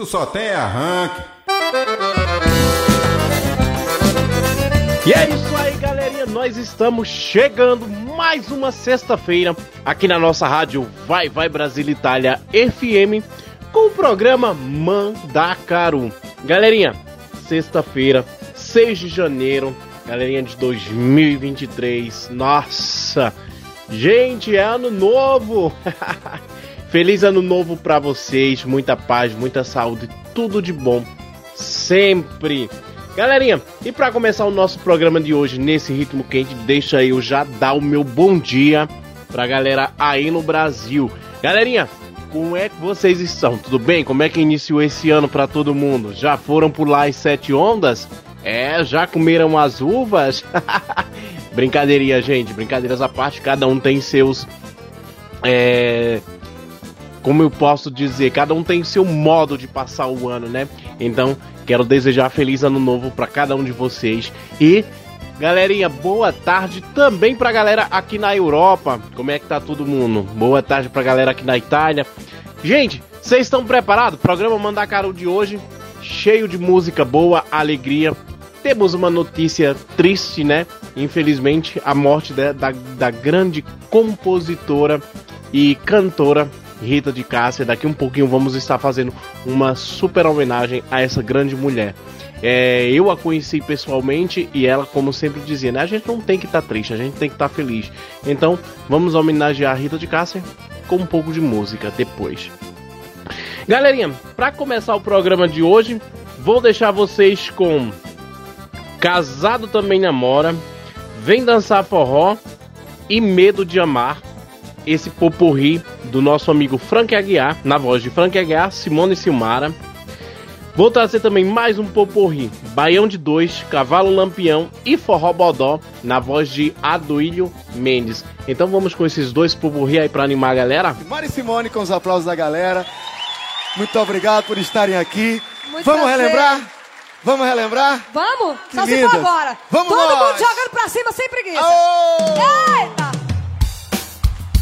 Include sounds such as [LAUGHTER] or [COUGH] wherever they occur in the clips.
Tu só tem arranque. E é isso aí, galerinha. Nós estamos chegando mais uma sexta-feira aqui na nossa rádio Vai Vai Brasil Itália FM com o programa Mandacaru. Galerinha, sexta-feira, 6 de janeiro, galerinha de 2023. Nossa, gente, é ano novo! [LAUGHS] Feliz ano novo para vocês, muita paz, muita saúde, tudo de bom, sempre. Galerinha, e para começar o nosso programa de hoje nesse ritmo quente, deixa eu já dar o meu bom dia pra galera aí no Brasil. Galerinha, como é que vocês estão? Tudo bem? Como é que iniciou esse ano para todo mundo? Já foram lá as sete ondas? É, já comeram as uvas? [LAUGHS] Brincadeirinha, gente, brincadeiras à parte, cada um tem seus. É como eu posso dizer, cada um tem seu modo de passar o ano, né? Então, quero desejar feliz ano novo para cada um de vocês e Galerinha, boa tarde também pra galera aqui na Europa. Como é que tá todo mundo? Boa tarde pra galera aqui na Itália. Gente, vocês estão preparados? Programa Mandacaru de hoje, cheio de música boa, alegria. Temos uma notícia triste, né? Infelizmente, a morte da, da, da grande compositora e cantora Rita de Cássia. Daqui um pouquinho vamos estar fazendo uma super homenagem a essa grande mulher. É, eu a conheci pessoalmente e ela, como sempre dizia, né? A gente não tem que estar tá triste, a gente tem que estar tá feliz. Então, vamos homenagear a Rita de Cássia com um pouco de música depois. Galerinha, para começar o programa de hoje, vou deixar vocês com Casado Também Namora, Vem Dançar Forró e Medo de Amar esse poporri do nosso amigo Frank Aguiar, na voz de Frank Aguiar, Simone Silmara. Vou trazer também mais um poporri, Baião de Dois, Cavalo Lampião e Forró Bodó, na voz de Aduílio Mendes. Então vamos com esses dois poporri aí para animar a galera? Mari Simone com os aplausos da galera. Muito obrigado por estarem aqui. Muito Vamos prazer. relembrar? Vamos relembrar? Vamos? Que Só se lindas. for agora. Vamos Todo nós. mundo jogando pra cima sem preguiça. Aô! Eita!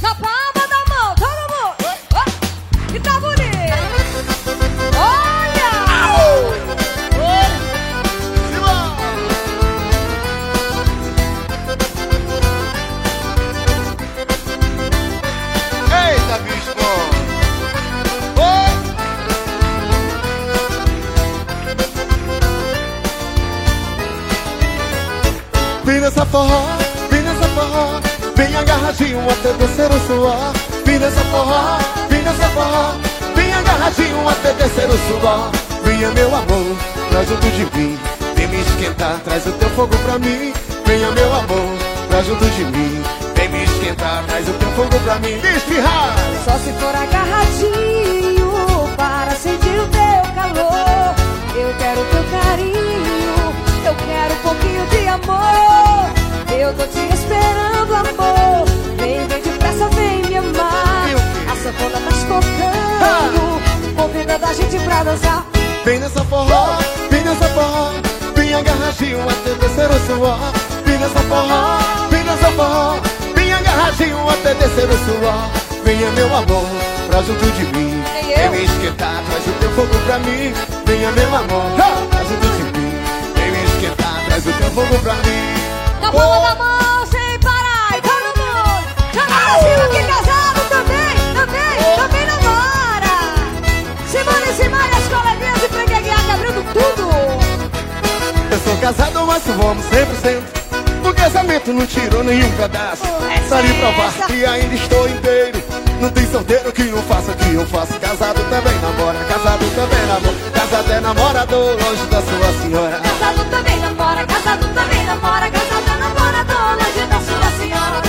Na palma da mão, todo mundo. Ó, E tá bonito. Olha! Eita, bicho! Oi! Vem nessa forró, agarradinho até descer o suor Vem nessa forró, vem nessa forró Vem agarradinho até descer o suor Venha meu amor, pra junto de mim Vem me esquentar, traz o teu fogo pra mim Venha meu amor, pra junto de mim Vem me esquentar, traz o teu fogo pra mim Espirrar! Só se for agarradinho para sentir o teu calor. Eu quero teu carinho, eu quero um pouquinho de amor. Eu tô te esperando, amor. Sanfona tá tocando, gente pra dançar. Vem nessa forró, vem nessa forró. Vem agarradinho até descer o suor. Vem nessa forró, vem nessa forró. Vem agarradinho até descer o suor. Venha meu amor, pra junto de mim. Vem me esquentar, traz o teu fogo pra mim. Venha meu amor, pra junto de mim. Vem me esquentar, traz o teu fogo pra mim. Na palma da mão, sem parar, e todo mundo. Joga pra cima que casado casado, mas amo 100% O casamento não tirou nenhum pedaço. Pra lhe é provar que ainda estou inteiro. Não tem solteiro que não faça o que eu faço Casado também namora, casado também namora. Casado é namorador, longe da sua senhora. Casado também namora, casado também namora, casado é namorador, longe da sua senhora.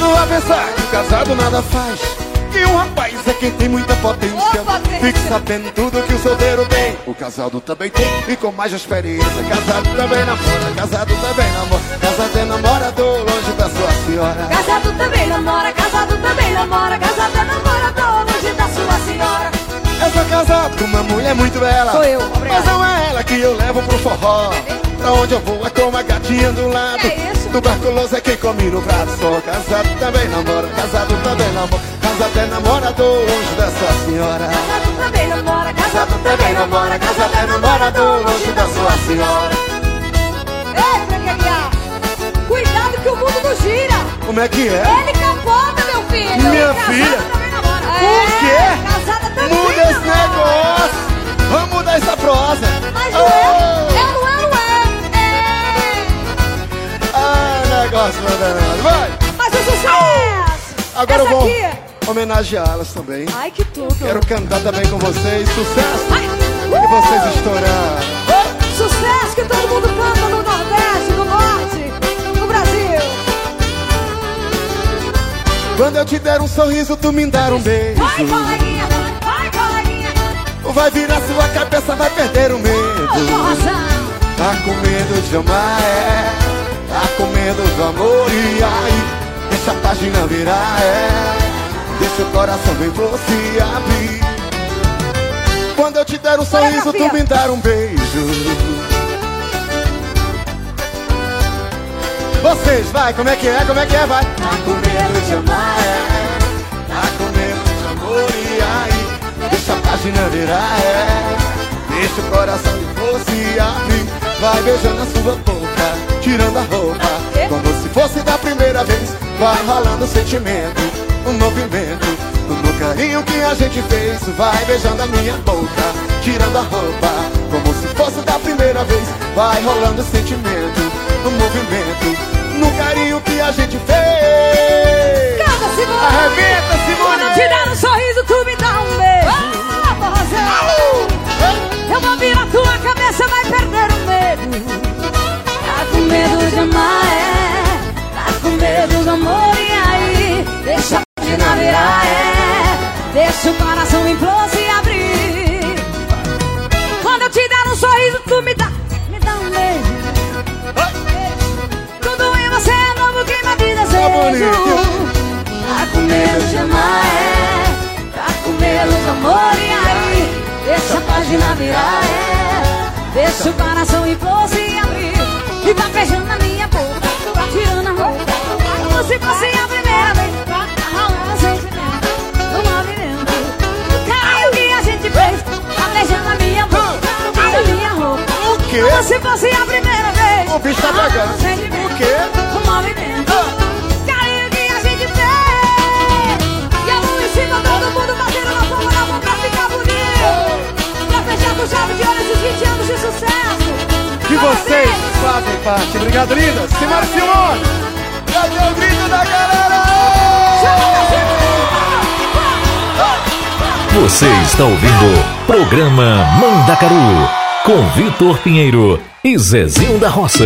Não vai pensar que o casado nada faz que um rapaz é quem tem muita potência. Potência. Fique sabendo tudo que o solteiro tem. O casado também tem e com mais experiência. Casado também namora, casado também namora. Casado é namorador longe da sua senhora. Casado também namora, casado também namora, casado é namorador longe da sua senhora. Eu sou casado com uma mulher muito bela. Sou eu, obrigado. Mas não é ela que eu levo pro forró. Pra onde eu vou é com a gatinha do lado. Isso? Tuberculoso é quem come no prato. Sou casado também namora, casado também namora. Casado é namorador longe da sua senhora. Casado também namora, casado Casado também namora, casado é namorador longe da sua senhora. Ei, Fregueria! Cuidado que o mundo não gira! Como é que é? Ele capota, meu filho! Minha Casada filha? também namora. Por É, quê? Casada também Muda esse namora. negócio! Vamos mudar essa prosa! Mas é, Oh! Danado. Vai! Mas o sucesso! Agora Essa eu vou aqui. homenageá-las também. Ai, que tudo! Quero cantar também com vocês. Sucesso! Ai, E vocês estourando. Sucesso que todo mundo canta no Nordeste, no Norte, no Brasil! Quando eu te der um sorriso, tu me dar um beijo. Vai, coleguinha! Vai, coleguinha! Vai virar sua cabeça, vai perder o medo. Forrozão! Tá com medo de amar, é. Tá com medo do amor, e aí? Deixa a página virar, é. Deixa o coração bem você abrir. Quando eu te der um sorriso, tu me dar um beijo. Vocês, vai, como é que é, como é que é, vai. Tá com medo de amar, é. Tá com medo de amor, e aí? Deixa a página virar, é. Deixa o coração de você abrir. Vai beijando a sua boca, tirando a roupa. Como se fosse da primeira vez. Vai rolando o sentimento, o movimento. No carinho que a gente fez. Vai beijando a minha boca, tirando a roupa. Como se fosse da primeira vez. Vai rolando o sentimento, o movimento. No carinho que a gente fez. Canta, Simone! Arrebenta, Simone! Quando eu te um sorriso, tu me dá um beijo. Cabeça, vai perder o medo. Tá com medo de amar, é. Tá com medo do amor, e aí? Deixa a página virar, é. Deixa o coração implodir se abrir. Quando eu te der um sorriso, tu me dá, me dá um beijo. Tudo em você é novo que minha vida é desejo. Tá com medo de amar, é. Tá com medo do amor, e aí? Deixa a página virar. Deixa o coração impor se abrir. E tá beijando a minha boca, tá tirando a roupa. Como se fosse a primeira vez. Tá rolando o sentimento, o movimento. O carinho que a gente fez. Tá beijando a minha boca, tirando a minha roupa. O quê? Como se fosse a primeira vez. O bicho tá pegando. O quê? O movimento. Chave de ouro esses 20 anos de sucesso. que vocês fazem parte. Obrigado, linda. Simone Simone. Cadê o grito da galera? Você está ouvindo Programa Mandacaru com Vitor Pinheiro e Zezinho da Roça.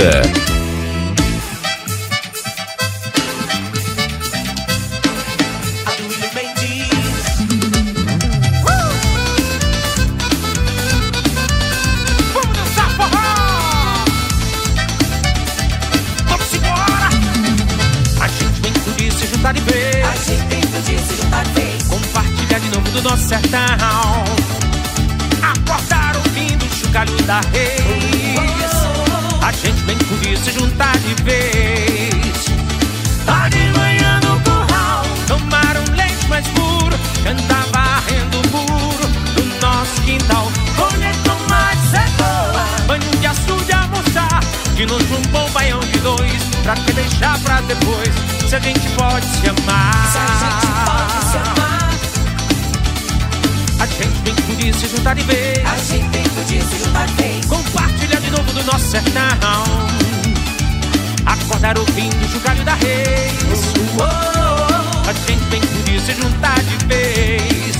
Se juntar de vez. Tá de manhã no curral. Tomar um leite mais puro. Cantar varrendo o muro do nosso quintal. Colher tomate, cebola. Banho de açude, almoçar. De noite um bom baião de dois. Pra que deixar pra depois? Se a gente pode se amar. Se a gente pode se amar. A gente vem podia se juntar de vez. A gente vem podia se juntar de vez. Compartilhar de novo do nosso sertão. Acordar ouvindo o chocalho da reis oh, oh, A gente tem que poder se juntar de vez.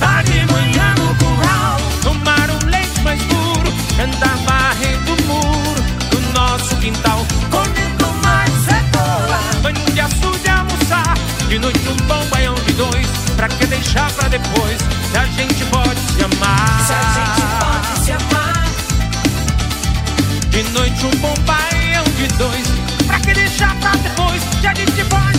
Tá de manhã no curral Tomar um leite mais puro andar varrendo o muro Do nosso quintal. Comendo mais é cebola Banho de açúcar de almoçar. De noite um bom baião de dois. Pra que deixar pra depois? Se a gente pode se amar. Se a gente pode se amar. De noite um bom pai de dois, pra que deixar pra depois, já a gente vai.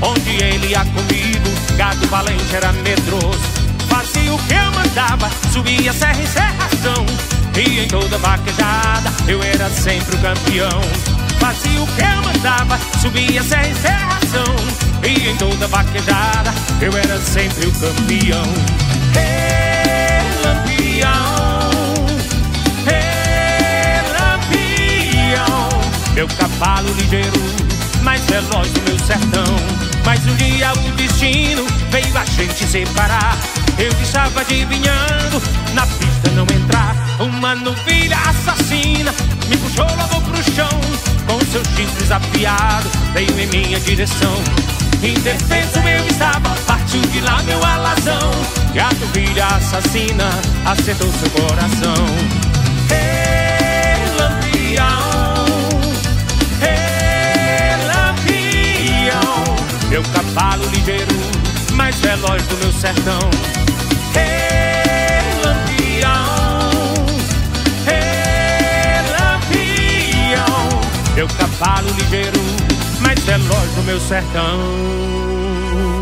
Onde ele ia comigo, gado valente era medroso. Fazia o que eu mandava, subia serra em serração, e em toda vaquejada eu era sempre o campeão. Fazia o que eu mandava, subia serra em serração, e em toda vaquejada eu era sempre o campeão. Hey, lampião, hey, lampião, meu cavalo ligeiro, mais veloz do meu sertão. Mas um dia o destino veio a gente separar. Eu estava adivinhando, na pista não entrar. Uma novilha assassina me puxou logo pro chão. Com seus chifres afiados, veio em minha direção. Indefeso eu estava, partiu de lá meu alazão. E a novilha assassina acertou seu coração. Sertão. Hey, lampião, lampião, meu cavalo ligeiro, mais veloz do meu sertão.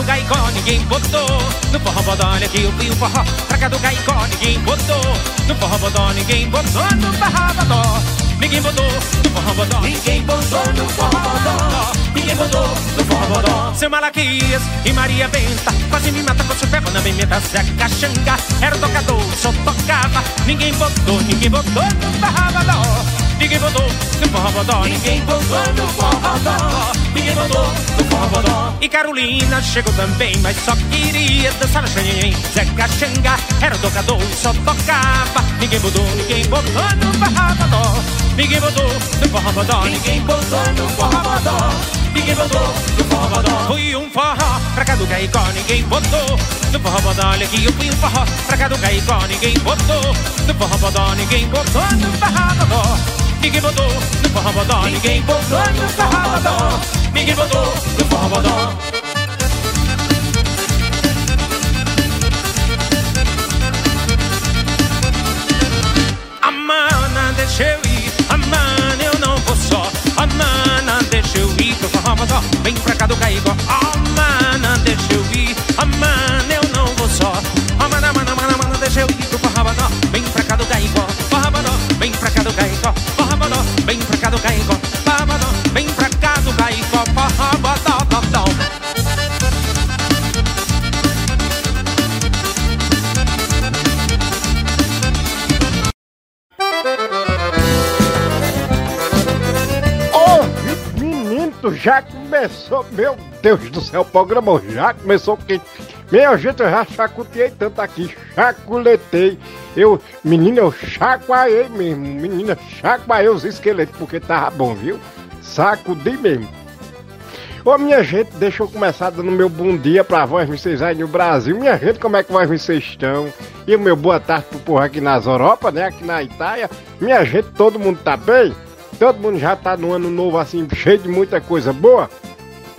Do Gaicó ninguém botou. No forró bodó, olha forró. Do Gaicó ninguém botou. No forró bodó, ninguém botou. No forró bodó Ninguém botou. No forró bodó Ninguém botou. No forró bodó Ninguém botou. No forró bodó Seu Malaquias e Maria Benta Quase me mata com pé na pimenta Zeca Xanga era o tocador, só tocava. Ninguém botou, ninguém botou. No forró Ninguém botou no forró bodó Ninguém botou no forró bodó Ninguém botou no E Carolina chegou também Mas só queria dançar na xanhem Zeca Xanga era tocador, só tocava Ninguém botou, ninguém botou no forró bodó Ninguém botou no forró bodó Ninguém botou no forró bodó Ninguém botou no forró bodó Fui um forró pra cá do Caicó Ninguém botou no forró bodó Olha aqui eu fui um forró pra cá do Caicó Ninguém botou no forró bodó Ninguém botou no forró bodó Ninguém botou no forró bodó Ninguém botou no forró bodó Ninguém botou no forró bodó Amana, deixa eu ir. Amana, eu não vou só. Amana, deixa eu ir pro forró bodó Vem pra cá do Caicó Amana, deixa eu ir. Amana, eu não vou só já começou, meu Deus do céu, o programa já começou porque, minha gente, eu já chacutei tanto aqui, chaculetei, eu, menino, eu chacoalhei mesmo, menina, chacoalhei os esqueletos porque tava bom, viu? Sacudi mesmo. Ô minha gente, deixa eu começar dando meu bom dia pra voz vocês aí no Brasil. Minha gente, como é que vocês estão? E o meu boa tarde pro povo aqui nas Europa, né? Aqui na Itália. Minha gente, todo mundo tá bem? Todo mundo já tá no ano novo assim, cheio de muita coisa boa?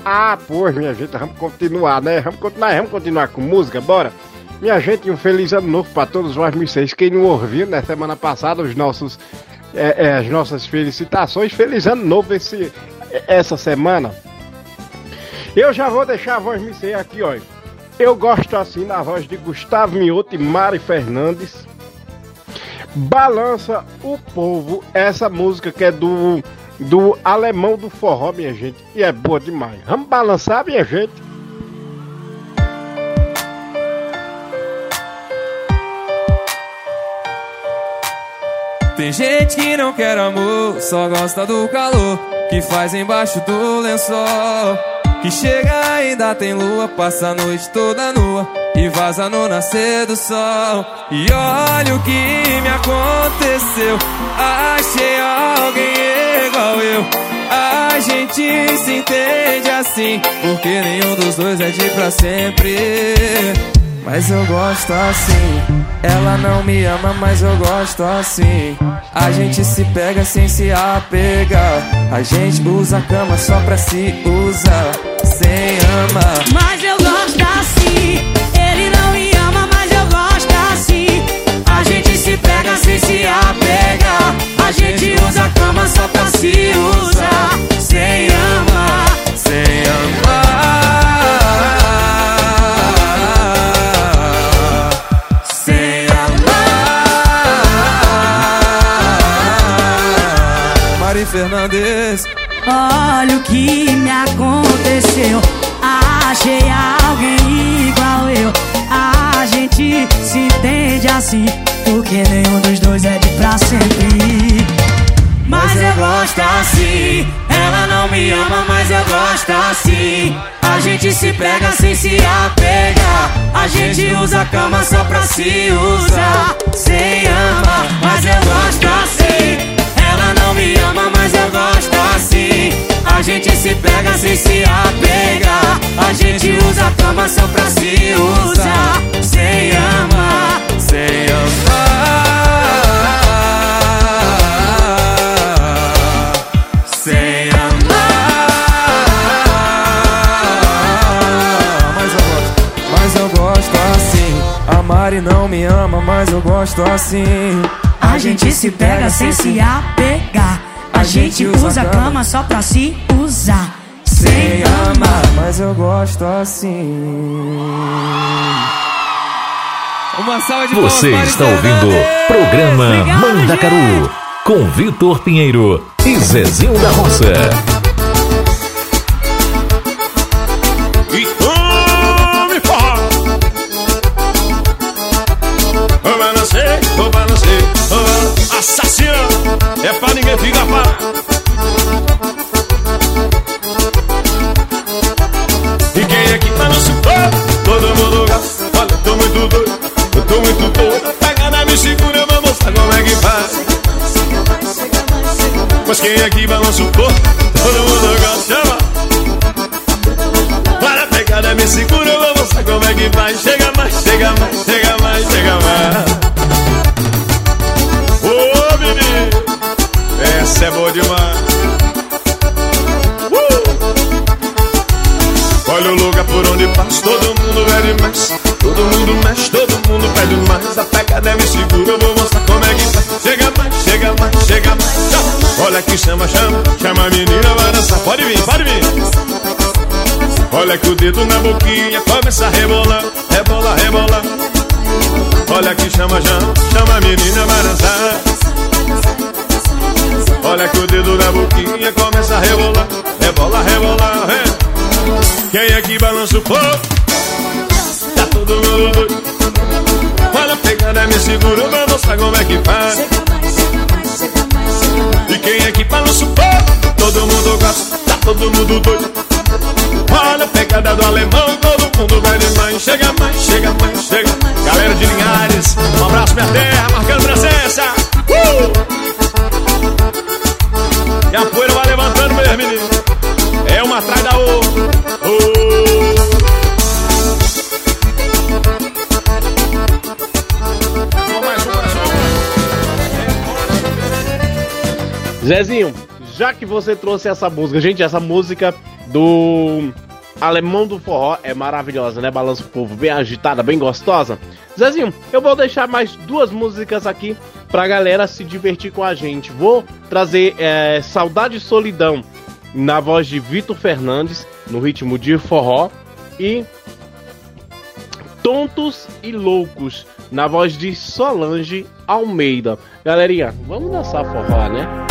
Ah, pois, minha gente, vamos continuar, né? Vamos continuar, vamos continuar com música, bora? Minha gente, um feliz ano novo pra todos nós vocês. Quem não ouviu, na semana passada, os nossos, é, é, as nossas felicitações. Feliz ano novo esse, essa semana. Eu já vou deixar a voz me aqui, olha. Eu gosto assim na voz de Gustavo Mioto e Mari Fernandes. Balança o povo, essa música que é do do alemão do forró, minha gente, e é boa demais. Vamos balançar, minha gente. Tem gente que não quer amor, só gosta do calor que faz embaixo do lençol. Que chega ainda tem lua, passa a noite toda nua e vaza no nascer do sol. E olha o que me aconteceu, achei alguém igual eu. A gente se entende assim, porque nenhum dos dois é de pra sempre. Mas eu gosto assim. Ela não me ama, mas eu gosto assim. A gente se pega sem se apegar. A gente usa a cama só pra se usar, sem amar. Mas eu gosto assim. Ele não me ama, mas eu gosto assim. A gente se pega sem se apegar. A gente usa a cama só pra se usar, sem amar, Fernandes. Olha o que me aconteceu. Achei alguém igual eu. A gente se entende assim. Porque nenhum dos dois é de pra sempre. Mas eu gosto assim. Ela não me ama, mas eu gosto assim. A gente se pega sem se apegar. A gente usa a cama só pra se usar. Sem amar, mas eu gosto assim. Ela não me ama, A gente se pega sem se apegar. A gente usa a cama só pra se usar. Sem amar, sem amar. sem amar. Mas eu gosto, mas eu gosto assim. A Mari não me ama, mas eu gosto assim. A gente se pega sem se apegar. A gente usa a cama só pra se usar. Sem amar. Mas eu gosto assim. Uma salva de Você está ouvindo programa Obrigado, Mandacaru gente. com Vitor Pinheiro e Zezinho da Roça. É pra ninguém ficar parado E quem é que tá no suporte? Todo mundo gosta Olha, eu tô muito doido, eu tô muito doido Pega na me segura, eu vou mostrar como é que faz Mas quem é que balança o corpo? Todo mundo gosta, chama para a pegada, me segura, eu vou mostrar como é que vai. Chega mais, chega mais, chega mais, é boa demais. Uh! Olha o lugar por onde passo, todo mundo pede mais. Todo mundo mexe, todo mundo pede mais. A pegada me segura, eu vou mostrar como é que vai. Chega mais, chega mais, chega mais. Chama. Olha que chama, chama, chama a menina, vai dançar. Pode vir, pode vir. Olha que o dedo na boquinha começa a rebolar, rebolar, rebolar. Olha que chama, chama, chama a menina vai dançar. Olha que o dedo na boquinha começa a rebolar, rebolar, rebolar. é. Quem é que balança o povo? Tá todo mundo doido. Olha a pegada, me segura, vou mostrar como é que faz. E quem é que balança o povo? Todo mundo gosta, tá todo mundo doido. Olha a pegada do alemão, todo mundo vai demais. Chega mais, chega mais, chega. Galera de Linhares, um abraço minha terra, marcando presença. E a poeira vai levantando, meus meninos. É uma atrás da outra. Um. Zezinho, já que você trouxe essa música, gente, essa música do Alemão do Forró é maravilhosa, né? Balança o povo, bem agitada, bem gostosa. Zezinho, eu vou deixar mais duas músicas aqui pra galera se divertir com a gente. Vou trazer é, Saudade e Solidão na voz de Vitor Fernandes, no ritmo de forró, e Tontos e Loucos na voz de Solange Almeida. Galerinha, vamos dançar forró, né?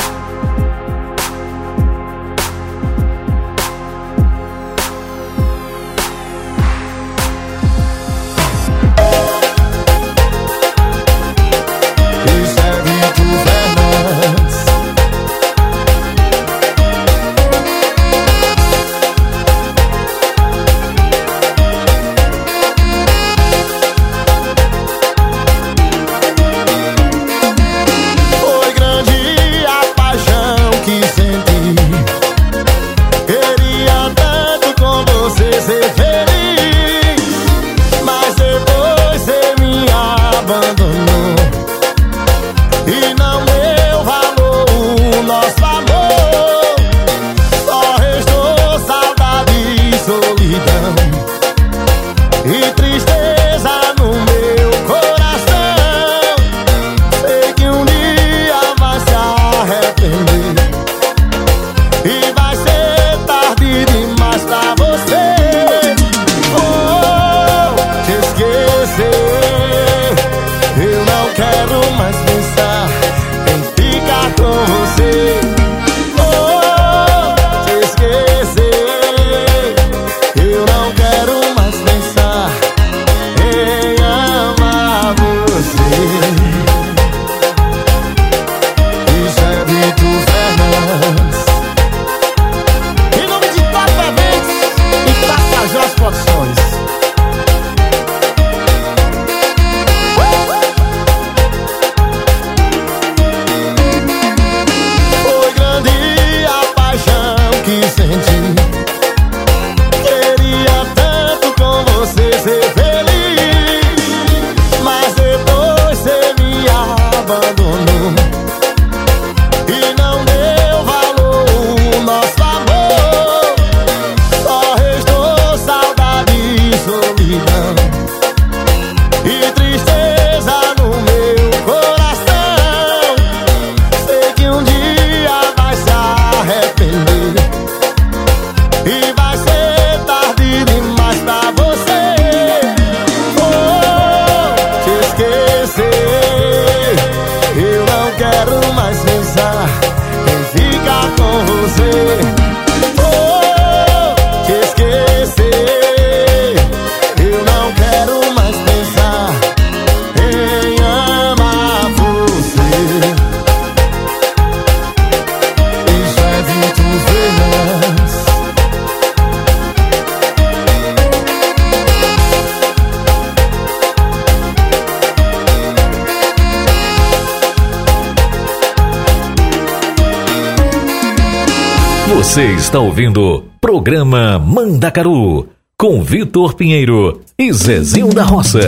Pinheiro e Zezinho da Roça.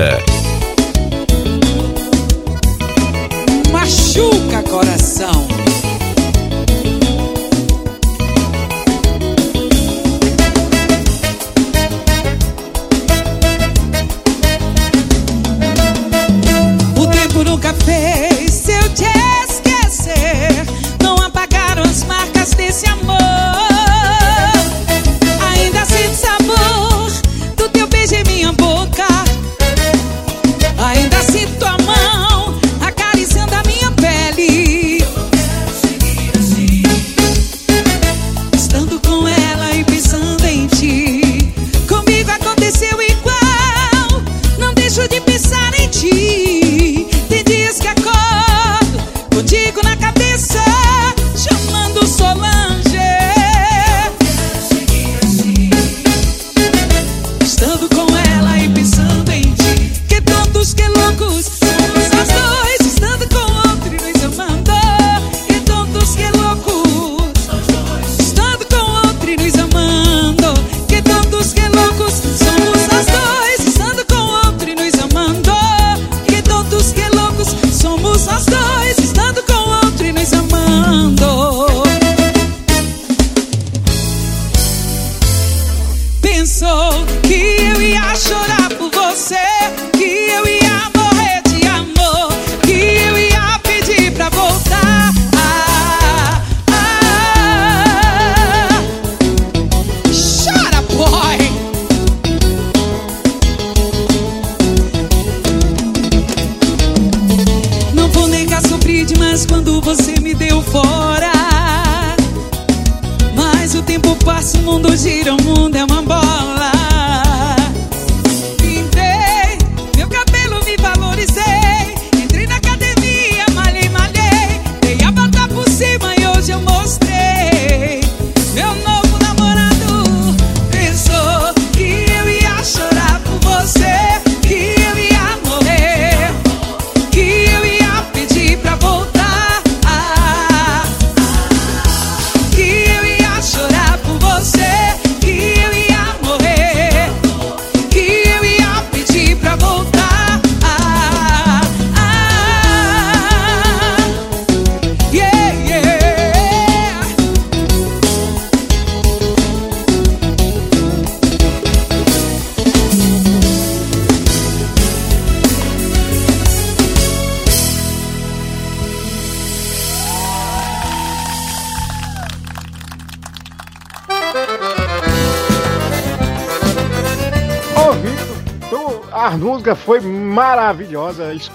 Machuca coração. O tempo nunca fez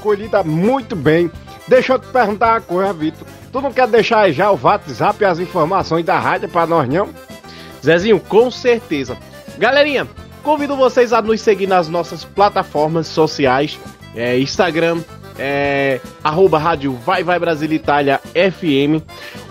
escolhida muito bem. Deixa eu te perguntar uma coisa, Vitor. Tu não quer deixar já o WhatsApp e as informações da rádio pra nós, não? Zezinho, com certeza. Galerinha, convido vocês a nos seguir nas nossas plataformas sociais, é, Instagram, é, arroba rádio Vai Vai Brasil Itália FM,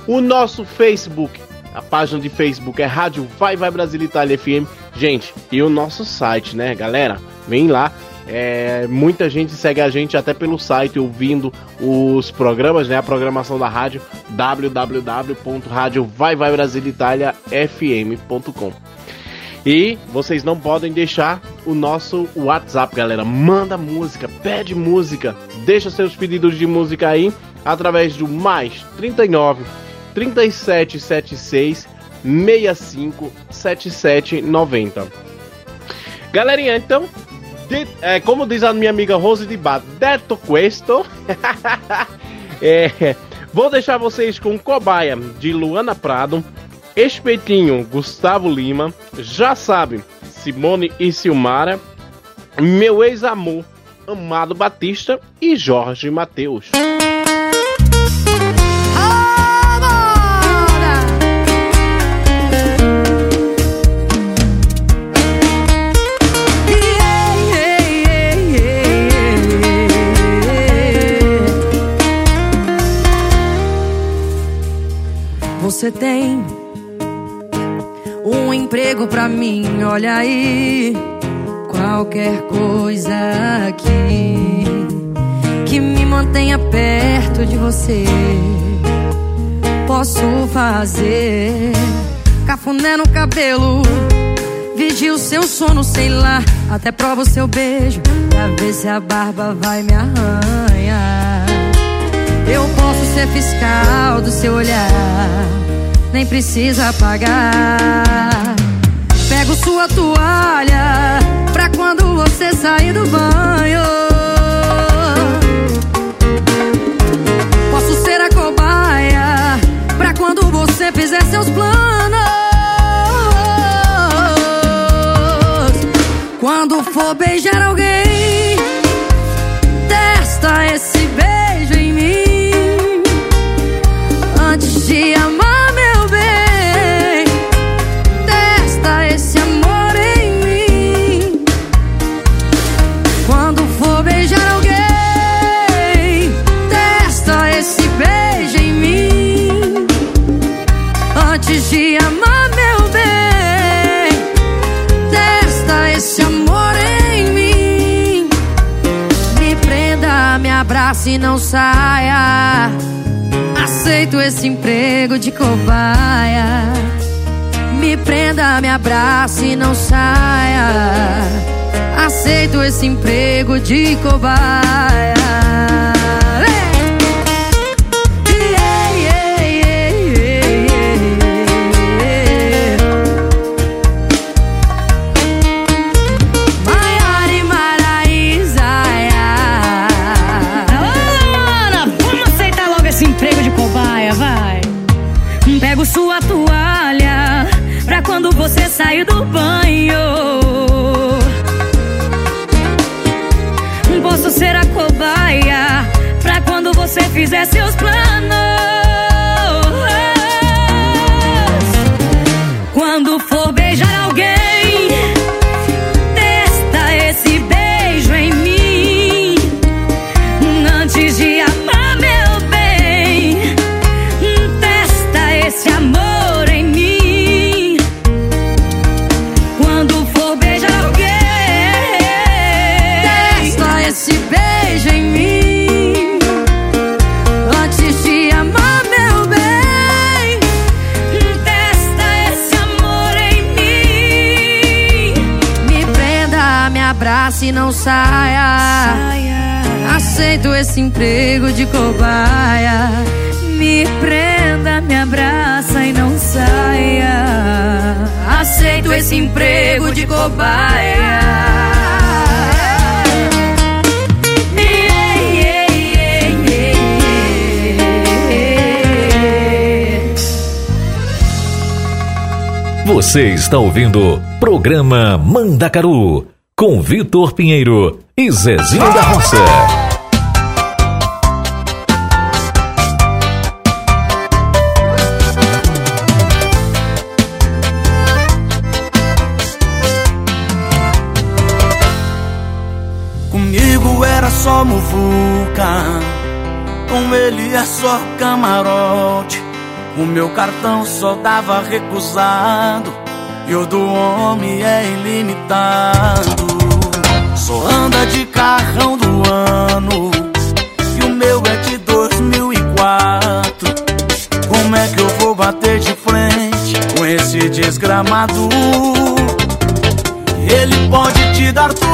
o nosso Facebook, a página de Facebook é Rádio Vai Vai Brasil Itália FM, gente, e o nosso site, né, galera? Vem lá. É, muita gente segue a gente até pelo site ouvindo os programas, né? A programação da rádio www.radiovaivaibrasilitaliafm.com. E vocês não podem deixar o nosso WhatsApp, galera. Manda música, pede música, deixa seus pedidos de música aí através do mais 39 3776 65 77 90. Galerinha, então, de- é, como diz a minha amiga Rose de Bar, detto questo. [LAUGHS] é, vou deixar vocês com Cobaia de Luana Prado, Espetinho Gustavo Lima, já sabe, Simone e Silmara, meu ex-amor Amado Batista e Jorge Mateus. Você tem um emprego pra mim, olha aí. Qualquer coisa aqui que me mantenha perto de você. Posso fazer. cafuné no cabelo. Vigia o seu sono, sei lá. Até prova o seu beijo, pra ver se a barba vai me arranhar. Eu posso ser fiscal do seu olhar, nem precisa pagar. Pego sua toalha pra quando você sair do banho. Posso ser a cobaia pra quando você fizer seus planos. Quando for beijar alguém, não saia. Aceito esse emprego de cobaia. Me prenda, me abrace e não saia. Aceito esse emprego de cobaia. Esse emprego de cobaia. Me prenda, me abraça e não saia. Aceito esse emprego de cobaia. Você está ouvindo Programa Mandacaru com Vitor Pinheiro e Zezinho da Roça. Só camarote. O meu cartão só dava recusado, e o do homem é ilimitado. Só anda de carrão do ano, e o meu é de 2004. Como é que eu vou bater de frente com esse desgramado? Ele pode te dar tudo,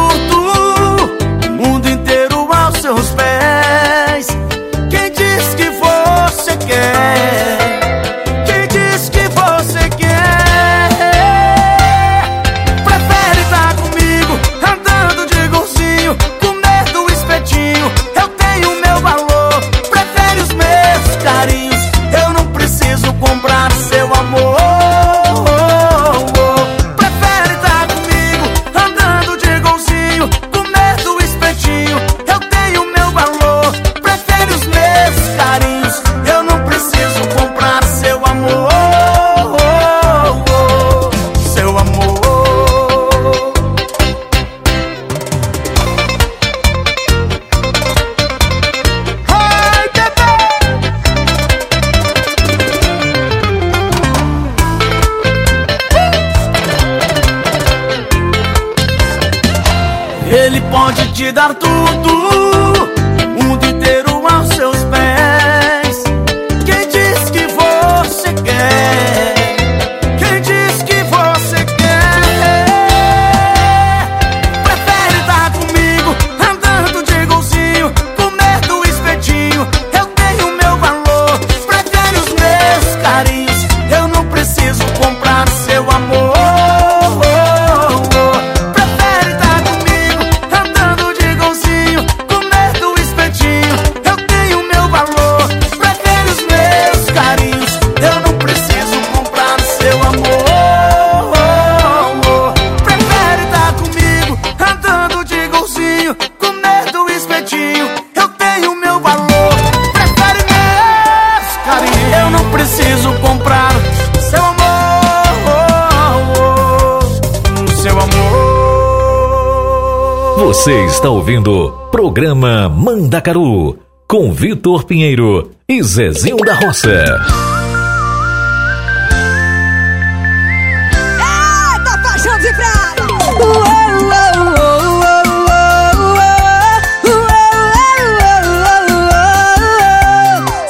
Você está ouvindo Programa Mandacaru com Vitor Pinheiro e Zezinho da Roça. De!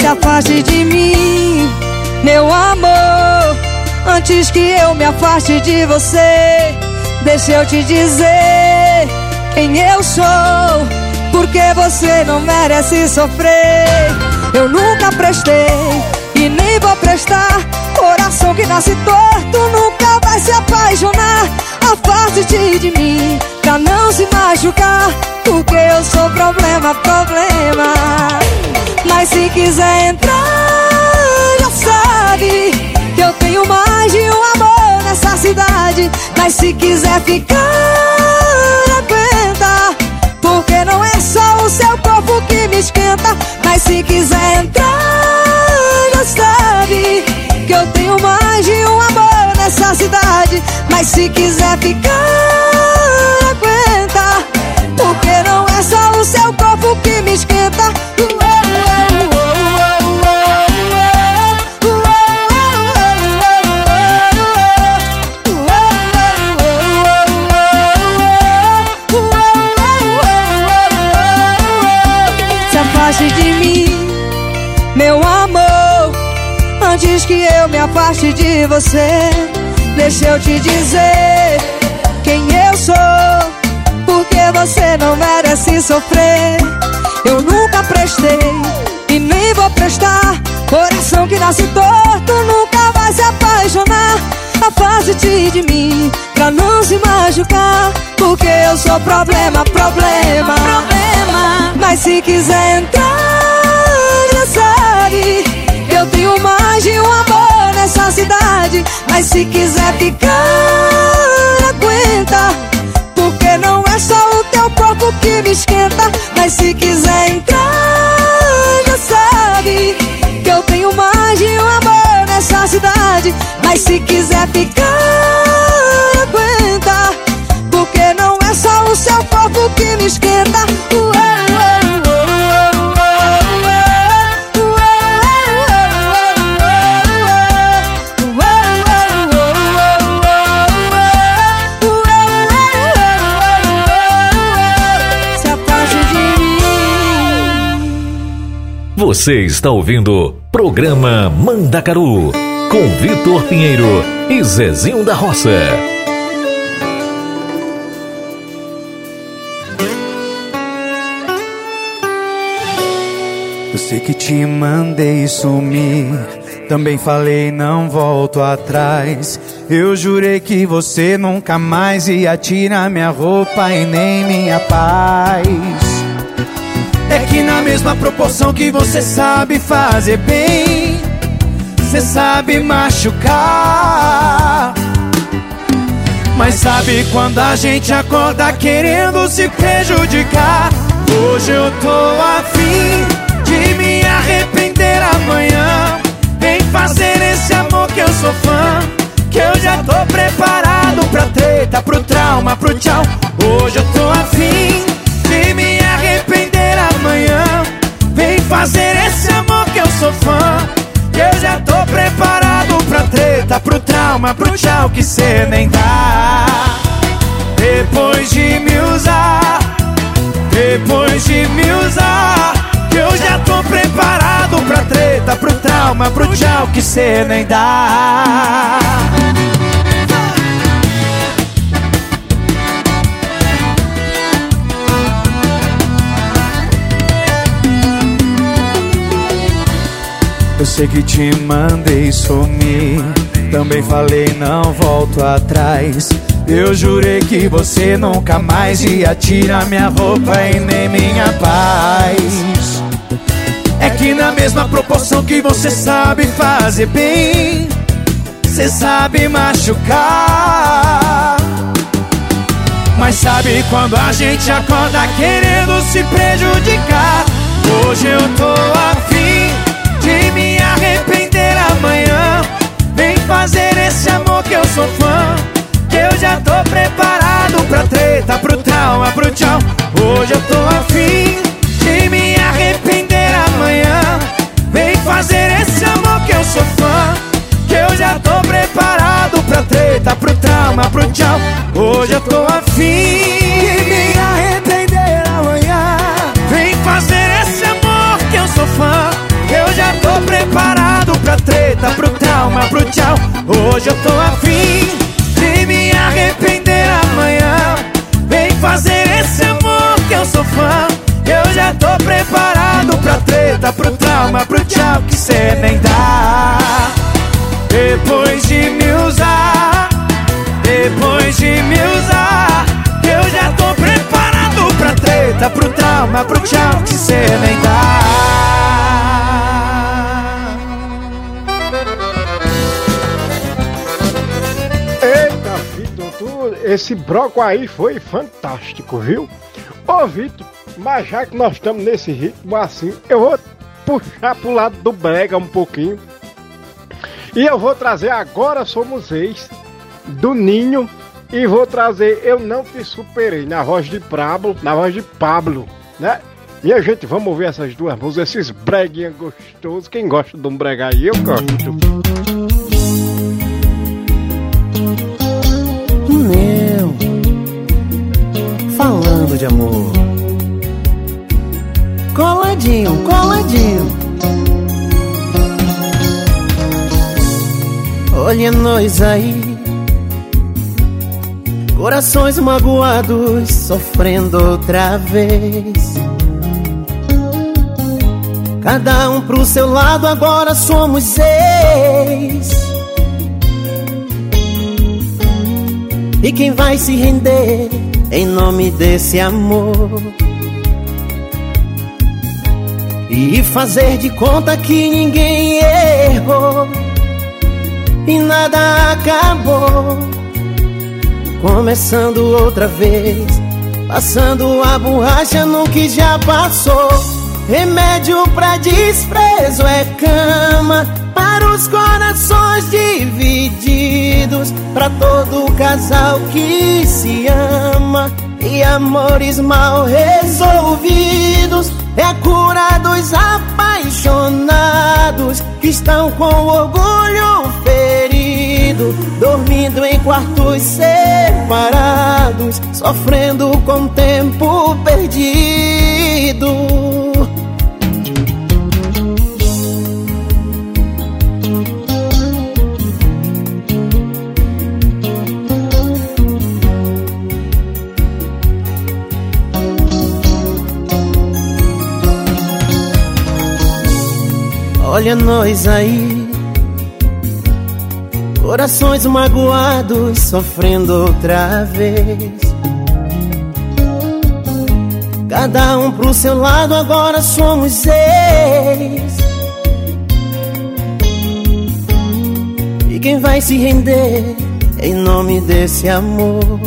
Se afaste de mim, meu amor. Antes que eu me afaste de você, deixa eu te dizer quem eu sou. Porque você não merece sofrer. Eu nunca prestei e nem vou prestar. Coração que nasce torto nunca vai se apaixonar. Afaste-te de mim pra não se machucar. Porque eu sou problema, problema. Mas se quiser entrar, já sabe que eu tenho mais de um amor nessa cidade. Mas se quiser ficar, só o seu corpo que me esquenta. Mas se quiser entrar, já sabe que eu tenho mais de um amor nessa cidade. Mas se quiser ficar, afaste de você, deixa eu te dizer quem eu sou. Porque você não merece sofrer. Eu nunca prestei e nem vou prestar. Coração que nasce torto nunca vai se apaixonar. Afaste-te de mim pra não se machucar. Porque eu sou problema, problema, problema. Mas se quiser entrar, já sabe que eu tenho mais de um amor nessa cidade. Mas se quiser ficar, aguenta. Porque não é só o teu corpo que me esquenta. Mas se quiser entrar, já sabe que eu tenho mais de um amor nessa cidade. Mas se quiser ficar, Você está ouvindo Programa Mandacaru com Vitor Pinheiro e Zezinho da Roça. Eu sei que te mandei sumir. Também falei, não volto atrás. Eu jurei que você nunca mais ia tirar minha roupa e nem minha paz. É que na mesma proporção que você sabe fazer bem, você sabe machucar. Mas sabe quando a gente acorda querendo se prejudicar? Hoje eu tô afim de me arrepender amanhã. Vem fazer esse amor que eu sou fã. Que eu já tô preparado pra treta, pro trauma, pro tchau. Hoje eu tô afim fazer esse amor que eu sou fã. Eu já tô preparado pra treta, pro trauma, pro tchau que cê nem dá. Depois de me usar, depois de me usar, eu já tô preparado pra treta, pro trauma, pro tchau que cê nem dá. Eu sei que te mandei sumir. Também falei, não volto atrás. Eu jurei que você nunca mais ia tirar minha roupa e nem minha paz. É que na mesma proporção que você sabe fazer bem, você sabe machucar. Mas sabe quando a gente acorda querendo se prejudicar? Hoje eu tô afim me arrepender amanhã. Vem fazer esse amor que eu sou fã. Que eu já tô preparado pra treta, pro trauma, pro tchau. Hoje eu tô afim de me arrepender amanhã. Vem fazer esse amor que eu sou fã. Que eu já tô preparado pra treta, pro trauma, pro tchau. Hoje eu tô afim de me arrepender amanhã. Vem fazer esse amor que eu sou fã. Eu já tô preparado pra treta, pro trauma, pro tchau. Hoje eu tô afim de me arrepender amanhã. Vem fazer esse amor que eu sou fã. Eu já tô preparado pra treta, pro trauma, pro tchau que cê nem dá. Depois de me usar, depois de me usar, eu já tô preparado pra treta, pro trauma, pro tchau que cê nem dá. Esse broco aí foi fantástico, viu? Ô, Vitor, mas já que nós estamos nesse ritmo assim, eu vou puxar pro lado do brega um pouquinho. E eu vou trazer Agora Somos Ex, do Ninho, e vou trazer Eu Não Te Superei, na voz de Pablo, na voz de Pablo, né? A gente, vamos ouvir essas duas músicas, esses breguinha gostosos. Quem gosta de um brega aí, eu gosto. Falando de amor. Coladinho, coladinho. Olha nós aí, corações magoados, sofrendo outra vez. Cada um pro seu lado, agora somos seis. E quem vai se render em nome desse amor? E fazer de conta que ninguém errou e nada acabou. Começando outra vez, passando a borracha no que já passou. Remédio pra desprezo é cama para os corações divididos, pra todo casal que se ama e amores mal resolvidos. É cura dos apaixonados que estão com orgulho ferido, dormindo em quartos separados, sofrendo com tempo perdido. Olha nós aí, corações magoados, sofrendo outra vez. Cada um pro seu lado, agora somos seis. E quem vai se render em nome desse amor?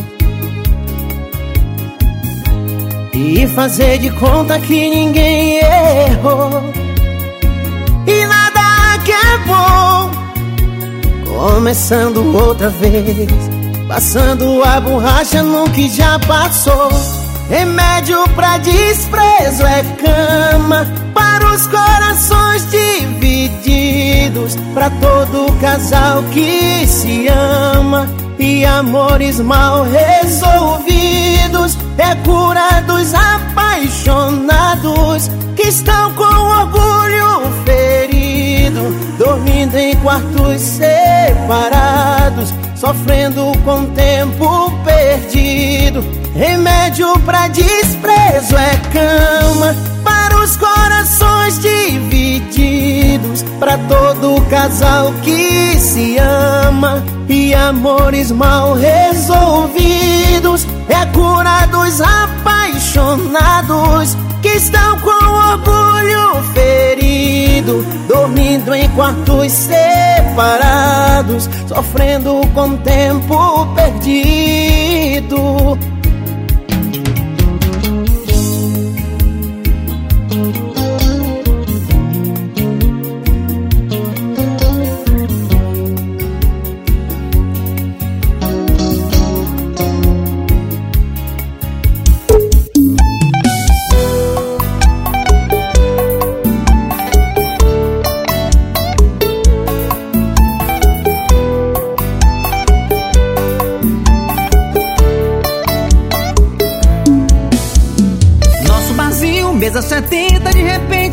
E fazer de conta que ninguém errou e nada acabou. Começando outra vez, passando a borracha no que já passou. Remédio pra desprezo é cama para os corações divididos, pra todo casal que se ama e amores mal resolvidos. É cura dos apaixonados que estão com orgulho em quartos separados, sofrendo com tempo perdido. Remédio pra desprezo é cama para os corações divididos, pra todo casal que se ama e amores mal resolvidos. É cura dos apaixonados que estão com orgulho ferido, dormindo em quartos separados, sofrendo com tempo perdido.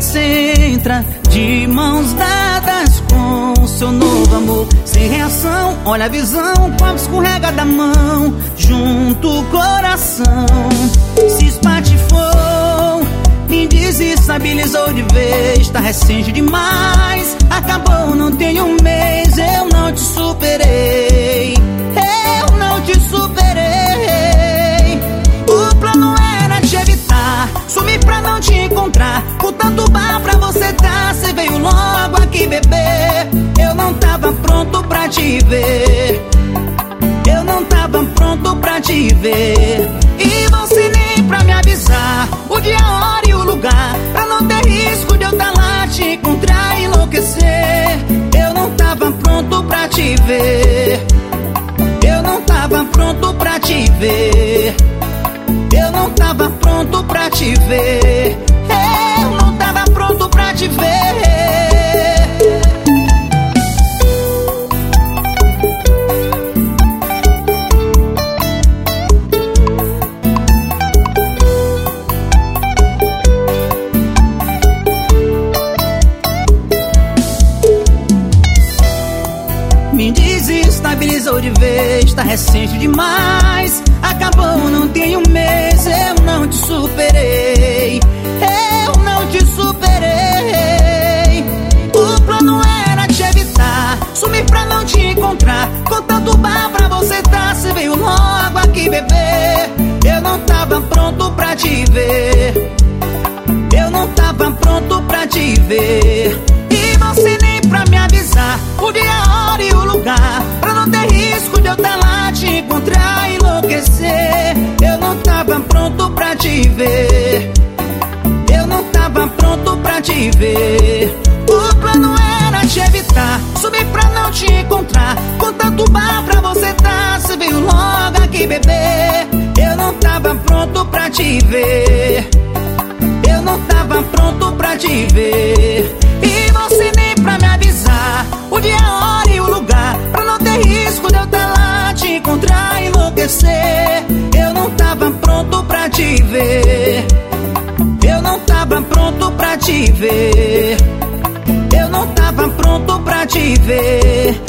Cê entra De mãos dadas com seu novo amor. Sem reação, olha a visão Copo escorrega da mão Junto o coração. Se espatifou Me desestabilizou de vez. Tá recente demais Acabou, não tem um mês Eu não te superei te encontrar. Com tanto bar pra você dar Cê veio logo aqui beber. Eu não tava pronto pra te ver. Eu não tava pronto pra te ver. E você nem pra me avisar. O dia, a hora e o lugar. Pra não ter risco de eu tá lá Te encontrar e enlouquecer. Eu não tava pronto pra te ver. Eu não tava pronto pra te ver eu não tava pronto pra te ver. Eu não tava pronto pra te ver. Me desestabilizou de vez, tá recente demais. Acabou, não tem um mês, eu não te superei. Eu não te superei. O plano era te evitar, sumir pra não te encontrar. Com tanto bar pra você dar, você veio logo aqui beber. Eu não tava pronto pra te ver. Eu não tava pronto pra te ver. Avisar o dia, a hora e o lugar. Pra não ter risco de eu tá lá te encontrar e enlouquecer. Eu não tava pronto pra te ver. Eu não tava pronto pra te ver. O plano era te evitar, subir pra não te encontrar. Com tanto bar pra você dar, você veio logo aqui beber. Eu não tava pronto pra te ver. Eu não tava pronto pra te ver. Avisar o dia, a hora e o lugar. Pra não ter risco de eu tá lá te encontrar e enlouquecer. Eu não tava pronto pra te ver. Eu não tava pronto pra te ver. Eu não tava pronto pra te ver.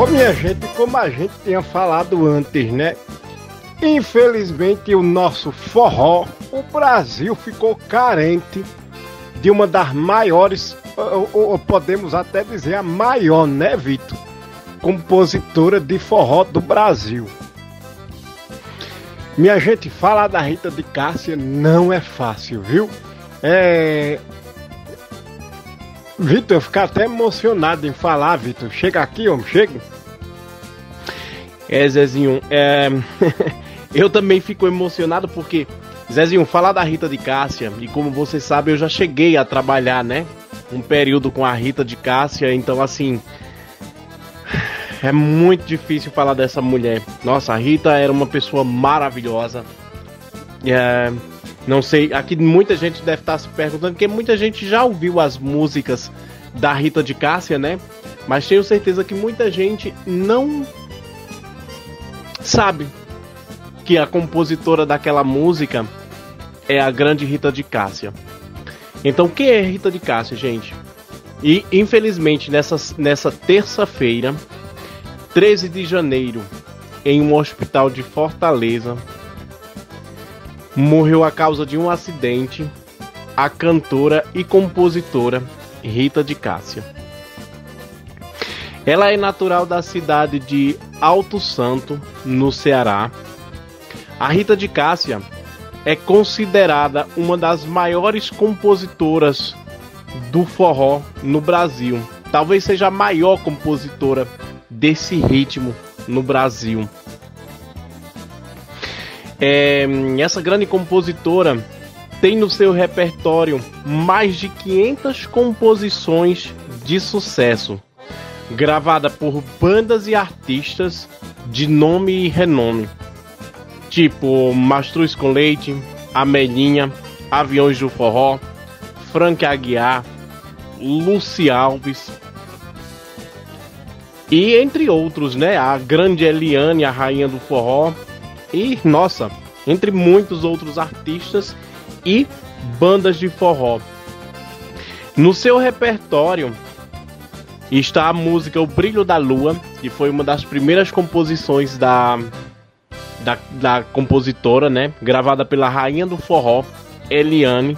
Ô minha gente, como a gente tinha falado antes, né? Infelizmente o nosso forró, o Brasil ficou carente de uma das maiores, ou, ou- podemos até dizer a maior, né, Vitor? Compositora de forró do Brasil. Minha gente, falar da Rita de Cássia não é fácil, viu? É. Vitor, eu fico até emocionado em falar, Vitor. Chega aqui, homem, chega. É, Zezinho, é... [LAUGHS] eu também fico emocionado porque, Zezinho, falar da Rita de Cássia, e como você sabe, eu já cheguei a trabalhar, né? Um período com a Rita de Cássia, então assim. É muito difícil falar dessa mulher. Nossa, a Rita era uma pessoa maravilhosa. É, não sei, aqui muita gente deve estar se perguntando, porque muita gente já ouviu as músicas da Rita de Cássia, né? Mas tenho certeza que muita gente não sabe que a compositora daquela música é a grande Rita de Cássia. Então, quem é Rita de Cássia, gente? E infelizmente nessa, nessa terça-feira, 13 de janeiro, em um hospital de Fortaleza, morreu a causa de um acidente a cantora e compositora Rita de Cássia. Ela é natural da cidade de Alto Santo, no Ceará. A Rita de Cássia é considerada uma das maiores compositoras do forró no Brasil. Talvez seja a maior compositora desse ritmo no Brasil. É, essa grande compositora tem no seu repertório mais de 500 composições de sucesso, gravada por bandas e artistas de nome e renome, tipo Mastruz com Leite, Amelinha, Aviões do Forró, Frank Aguiar, Luci Alves. E entre outros, né? A grande Eliane, a rainha do forró. E, nossa, entre muitos outros artistas e bandas de forró. No seu repertório está a música O Brilho da Lua, que foi uma das primeiras composições da, da, da compositora, né? Gravada pela rainha do forró, Eliane.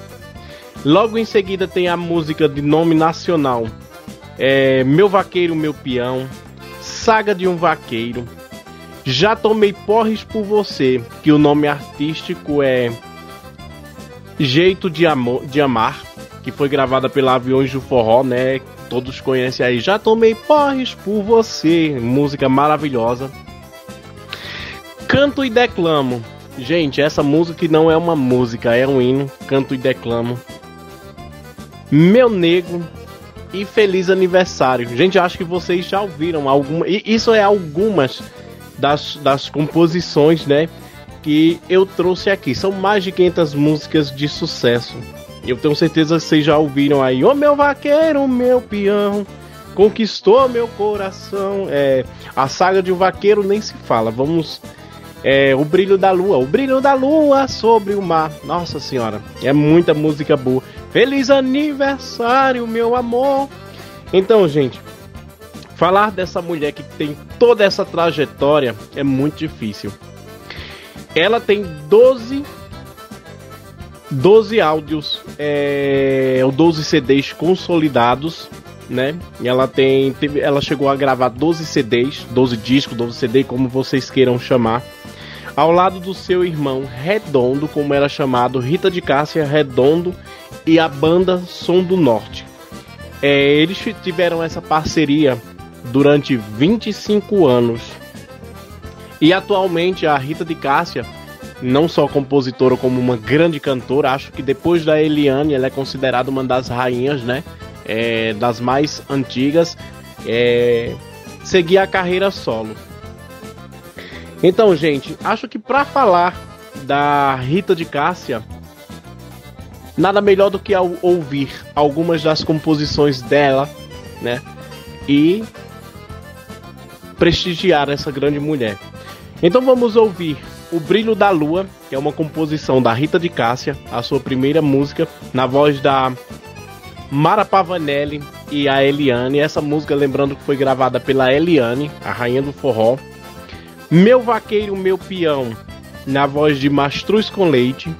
Logo em seguida tem a música de nome nacional, é, Meu Vaqueiro, Meu Peão, Saga de um Vaqueiro. Já tomei porres por você, que o nome artístico é Jeito de, Amor, de Amar, que foi gravada pela Aviões do Forró, né? Todos conhecem aí. Já tomei porres por você, música maravilhosa. Canto e declamo. Gente, essa música não é uma música, é um hino. Canto e declamo. Meu Nego e Feliz Aniversário. Gente, acho que vocês já ouviram alguma. Isso é algumas das, das composições, né? Que eu trouxe aqui. São mais de 500 músicas de sucesso. Eu tenho certeza que vocês já ouviram aí. Ô meu vaqueiro, meu peão, conquistou meu coração. É, a saga de um vaqueiro nem se fala. Vamos. É, o brilho da lua, o brilho da lua sobre o mar. Nossa senhora, é muita música boa. Feliz aniversário, meu amor. Então, gente, falar dessa mulher que tem toda essa trajetória é muito difícil. Ela tem 12 12 áudios, é, 12 CDs consolidados, né? Ela tem, ela chegou a gravar 12 CDs, 12 discos, 12 CD, como vocês queiram chamar, ao lado do seu irmão Redondo, como era chamado, Rita de Cássia Redondo e a banda Som do Norte. É, eles tiveram essa parceria durante 25 anos. E atualmente a Rita de Cássia, não só compositora como uma grande cantora, acho que depois da Eliane ela é considerada uma das rainhas, né? É, das mais antigas. É, seguir a carreira solo. Então, gente, acho que para falar da Rita de Cássia, nada melhor do que ouvir algumas das composições dela, né? E prestigiar essa grande mulher. Então vamos ouvir O Brilho da Lua, que é uma composição da Rita de Cássia, a sua primeira música, na voz da Mara Pavanelli e a Eliane. Essa música, lembrando que foi gravada pela Eliane, a rainha do forró. Meu Vaqueiro, Meu Peão, na voz de Mastruz com Leite.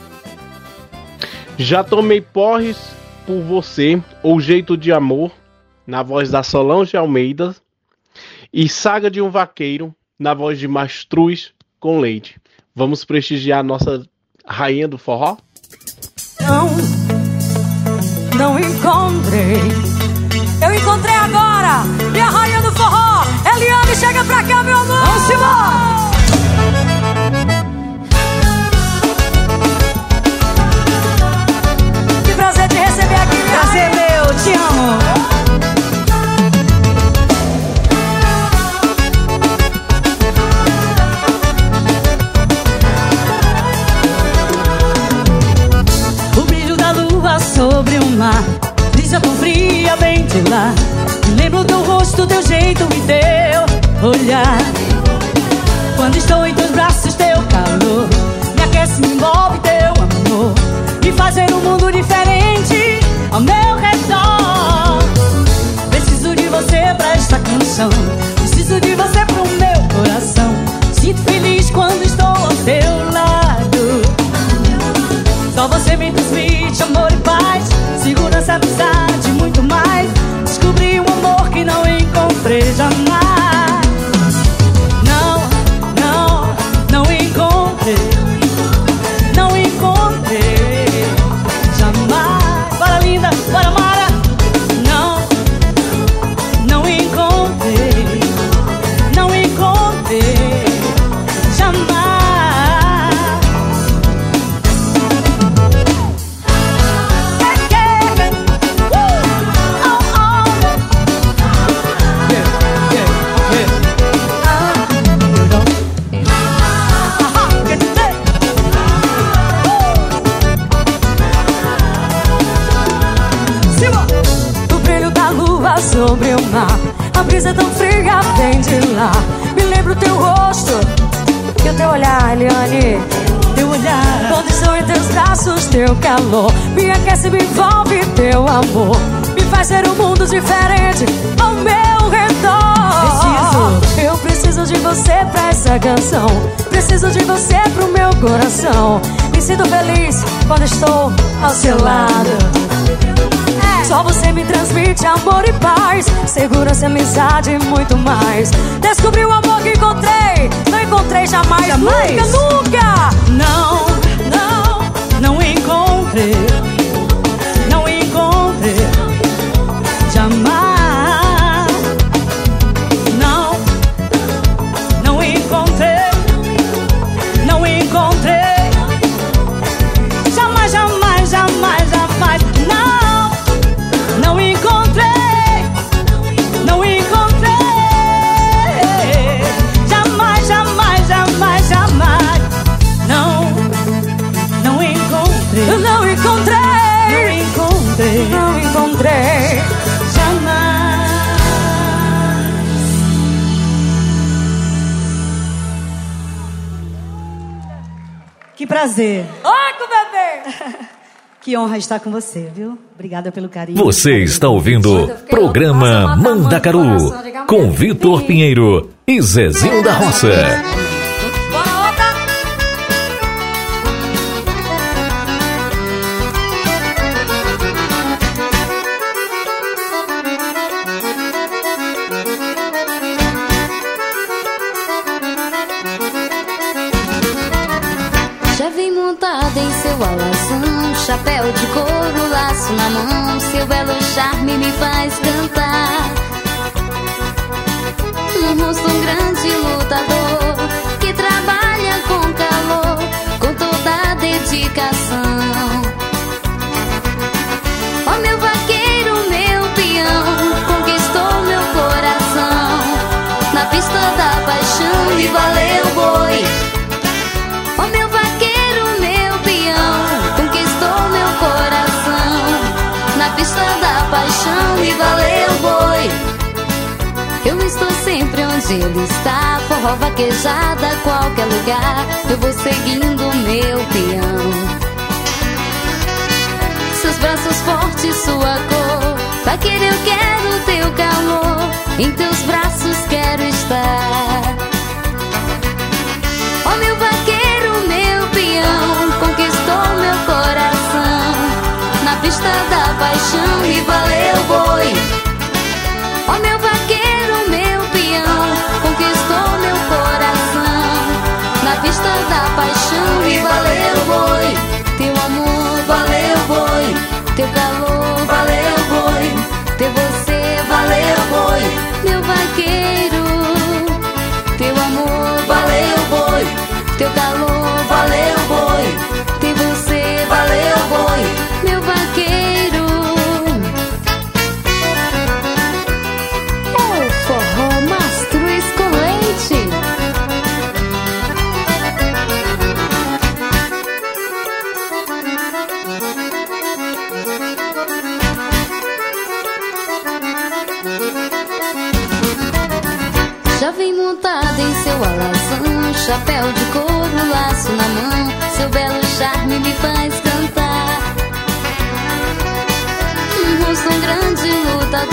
Já tomei porres por você, ou Jeito de Amor, na voz da Solange Almeida. E Saga de um Vaqueiro, na voz de Mastruz com Leite. Vamos prestigiar a nossa rainha do forró? Não, não encontrei. Eu encontrei agora minha rainha do forró. Eliane, chega pra cá, meu amor. Vamos embora. Que prazer te receber aqui, minha Prazer meu, te amo. Mar Brisa tão fria vem de lá. Lembro teu rosto, teu jeito e teu olhar. Quando estou em teus braços, teu calor Me aquece, me envolve teu amor. Me fazer um mundo diferente ao meu redor. Preciso de você pra esta canção. Preciso de você pro meu coração. Sinto feliz quando estou ao teu lado. Só você me transmite amor e paz Segurança, amizade, muito mais. Descobri um amor que não encontrei jamais braços, teu calor. Me aquece, me envolve, teu amor. Me faz ser um mundo diferente ao meu redor. Preciso. Eu preciso de você pra essa canção. Preciso de você pro meu coração. Me sinto feliz quando estou ao seu lado. Só você me transmite amor e paz Segurança, amizade e muito mais Descobri o amor que encontrei Não encontrei jamais, Jamais? Nunca, nunca não encontrei. Não encontrei. Jamais. Prazer. Oi, com o bebê Que honra estar com você, viu? Obrigada pelo carinho. Você está ouvindo programa Mandacaru com Vitor Pinheiro e Zezinho da Roça. Seu belo charme me faz cantar. Um rosto um grande lutador que trabalha com calor, com toda a dedicação. Ele está, forró vaquejada, qualquer lugar. Eu vou seguindo meu peão. Seus braços fortes, sua cor. Vaqueiro, eu quero teu calor. Em teus braços quero estar. Ó meu vaqueiro, meu peão, conquistou meu coração na pista da paixão e valeu boi. Ó meu vaqueiro, da paixão e valeu boi. Teu amor valeu boi, teu calor valeu boi, ter você valeu boi, meu vaqueiro. Teu amor valeu boi, teu calor valeu boi, ter você valeu boi, montada em seu alazão, chapéu de couro, laço na mão, seu belo charme me faz cantar. Um rosto um grande lutador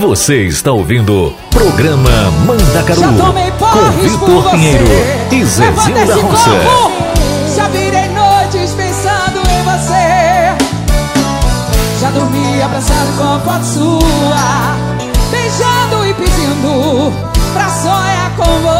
Você está ouvindo programa Mandacaru com Vitor. Pinheiro e Zezinho da Roça. Já virei noites pensando em você. Já dormi abraçado com a foto sua. Beijando e pedindo pra sonhar com você.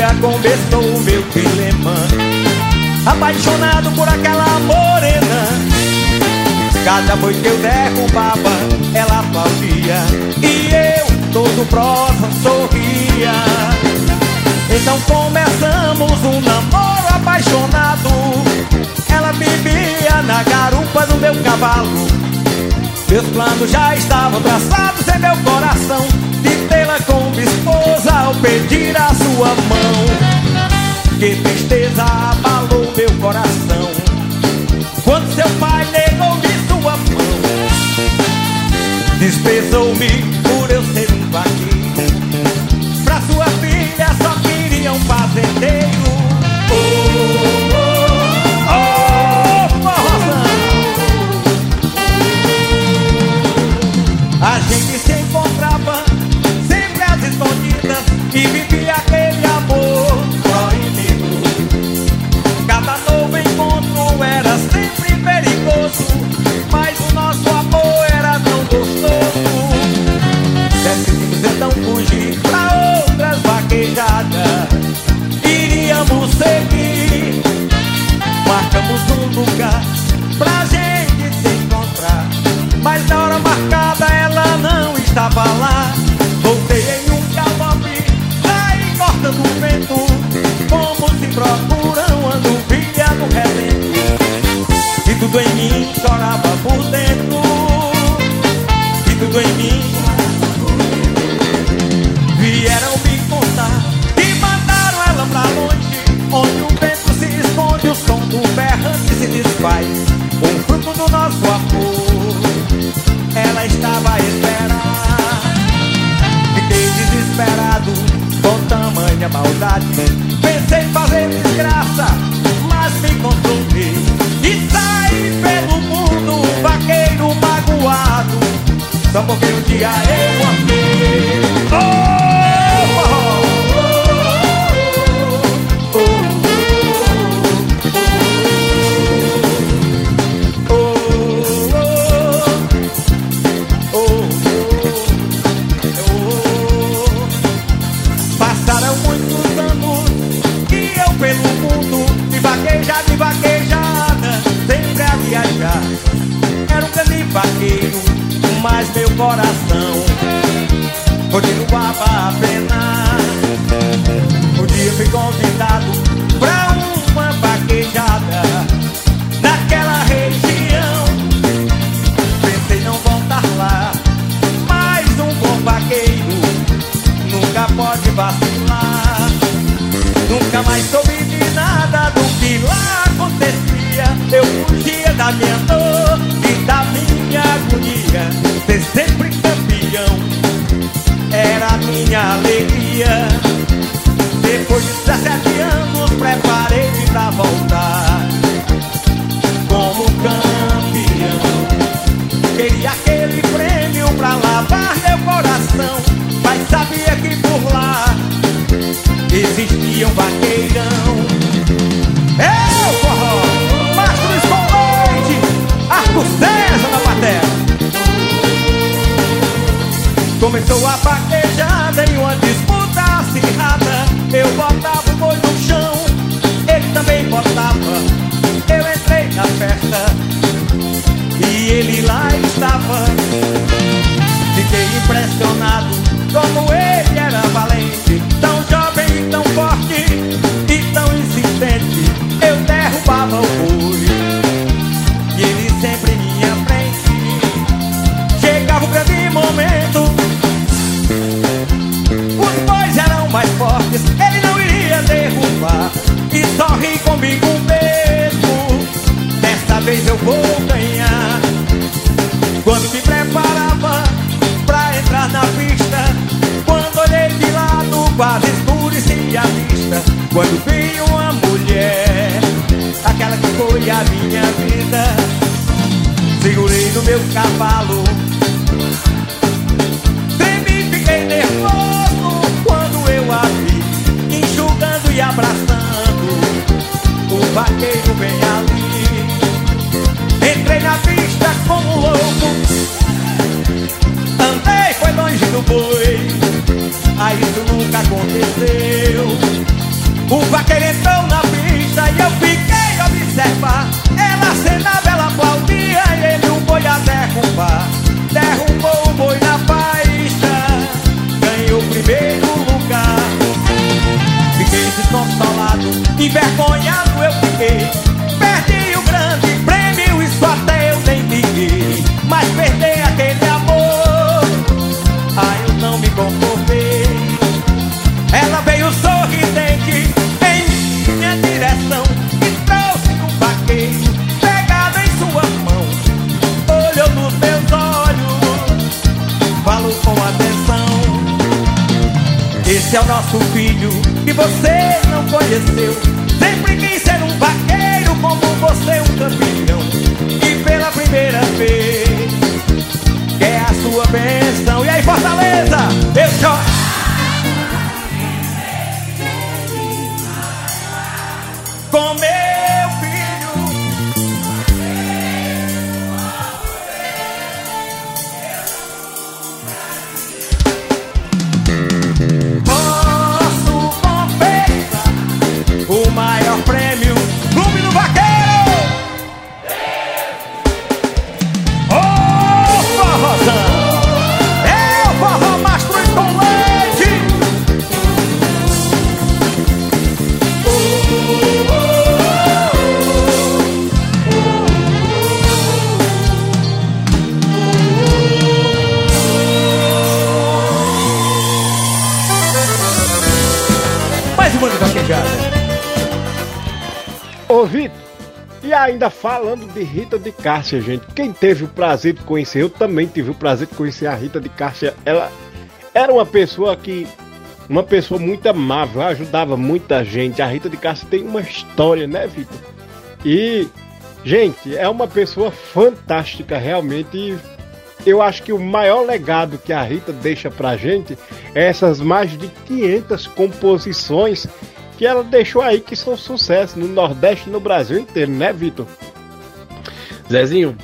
Dia começou o meu dilema Apaixonado por aquela morena. Cada boi que eu derrubava, ela aplaudia E eu, todo próximo, sorria. Então começamos um namoro apaixonado. Ela vivia na garupa do meu cavalo. Meus planos já estavam traçados em meu coração. De tê-la como esposa ao pedir a sua mão. Que tristeza abalou meu coração Quando seu pai negou-me sua mão. Desprezou-me por eu ser um vaqueiro. Pra sua filha só queria um lugar pra gente se encontrar. Mas na hora marcada ela não estava lá. Voltei em um galope, saí cortando o vento. Como se procuram ando filha do relento E tudo em mim chorava por dentro. E tudo em mim desfaz O fruto do nosso amor. Ela estava a esperar. Fiquei desesperado com tamanha maldade. Pensei em fazer desgraça, mas me controlei E saí pelo mundo, vaqueiro magoado. Só porque um dia eu amei Oh! Coração continuava a penar. Um dia fui convidado pra uma vaquejada naquela região. Pensei não voltar lá, mas um bom vaqueiro nunca pode vacilar. Nunca mais soube de nada do que lá acontecia. Eu fugia da minha dor e da minha agonia. minha alegria. Depois de 17 anos, preparei-me pra voltar. Como campeão, queria aquele prêmio pra lavar meu coração. Mas sabia que por lá existia um vaqueirão. Eu, forró, Mastro Escolante, Arco César na Patela. Começou a como Rita de Cássia, gente, quem teve o prazer de conhecer, eu também tive o prazer de conhecer a Rita de Cássia, ela era uma pessoa que, uma pessoa muito amável, ajudava muita gente, a Rita de Cássia tem uma história, né Vitor? E, gente, é uma pessoa fantástica realmente e eu acho que o maior legado que a Rita deixa pra gente é essas mais de 500 composições que ela deixou aí que são sucesso no Nordeste e no Brasil inteiro, né, Vitor? Zezinho,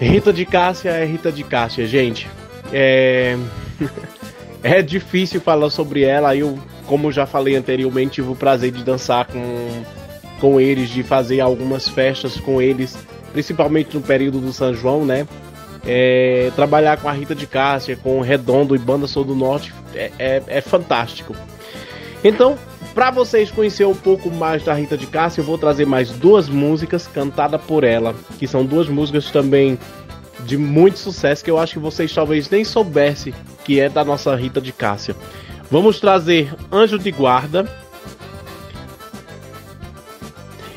Rita de Cássia é Rita de Cássia, gente. É. [LAUGHS] é difícil falar sobre ela. Eu, como já falei anteriormente, tive o prazer de dançar com, com eles, de fazer algumas festas com eles, principalmente no período do São João, né? É, trabalhar com a Rita de Cássia, com o Redondo e Banda Sul do Norte é, é, é fantástico. Então, para vocês conhecerem um pouco mais da Rita de Cássia, eu vou trazer mais duas músicas cantadas por ela, que são duas músicas também de muito sucesso que eu acho que vocês talvez nem soubessem que é da nossa Rita de Cássia. Vamos trazer Anjo de Guarda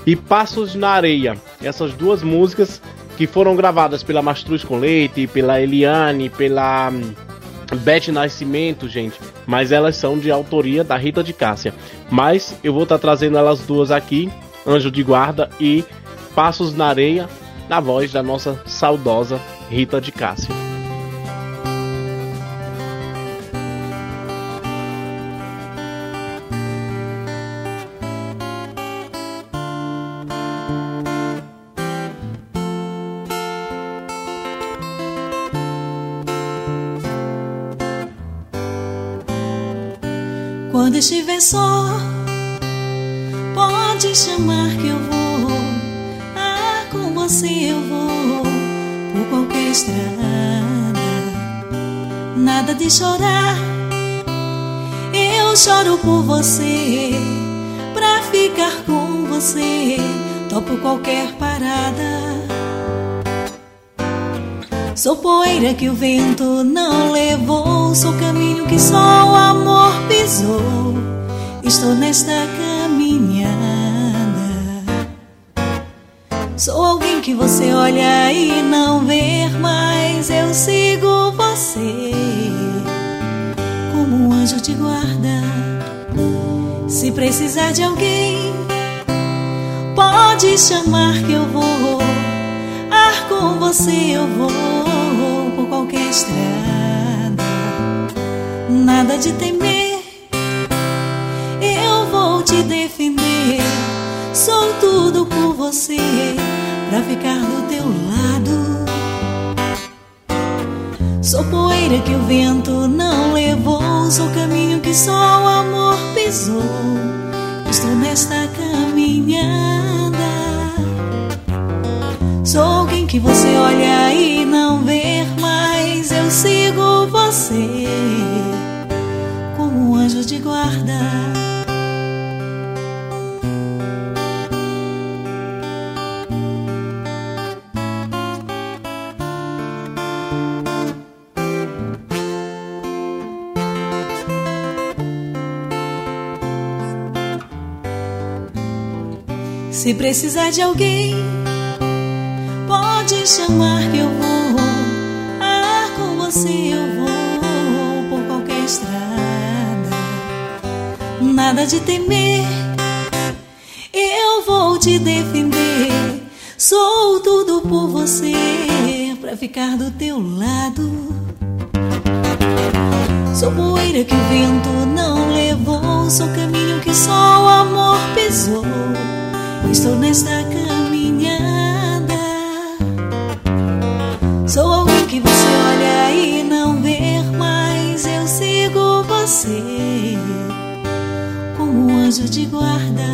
e Passos na Areia. Essas duas músicas que foram gravadas pela Mastruz com Leite, pela Eliane, pela hum, Beth Nascimento, gente. Mas elas são de autoria da Rita de Cássia. Mas eu vou estar trazendo elas duas aqui, Anjo de Guarda e Passos na Areia, na voz da nossa saudosa Rita de Cássia. Estiver só, pode chamar que eu vou. Ah, com você eu vou por qualquer estrada. Nada de chorar, eu choro por você. Pra ficar com você, topo qualquer parada. Sou poeira que o vento não levou, sou caminho que só o amor pisou. Estou nesta caminhada. Sou alguém que você olha e não vê, mas eu sigo você como um anjo de guarda. Se precisar de alguém, pode chamar que eu vou. Ah, com você eu vou estrada. Nada de temer, eu vou te defender. Sou tudo por você pra ficar do teu lado. Sou poeira que o vento não levou, sou caminho que só o amor pisou. Estou nesta caminhada. Sou alguém que você olha e não vê, sigo você como um anjo de guarda. Se precisar de alguém, pode chamar que eu vou. Nada de temer, eu vou te defender. Sou tudo por você pra ficar do teu lado. Sou poeira que o vento não levou, sou caminho que só o amor pisou. Estou nesta caminhada. Sou alguém que você olha e não vê, mas eu sigo você anjo de guarda.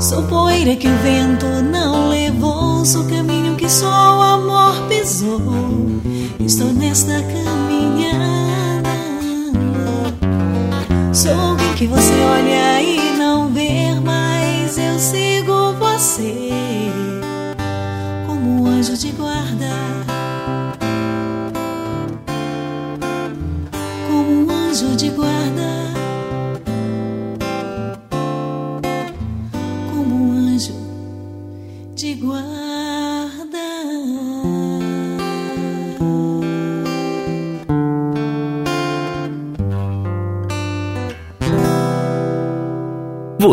Sou poeira que o vento não levou, sou caminho que só o amor pisou. Estou nesta caminhada. Sou alguém que você olha e não vê, mas eu sigo você como um anjo de guarda.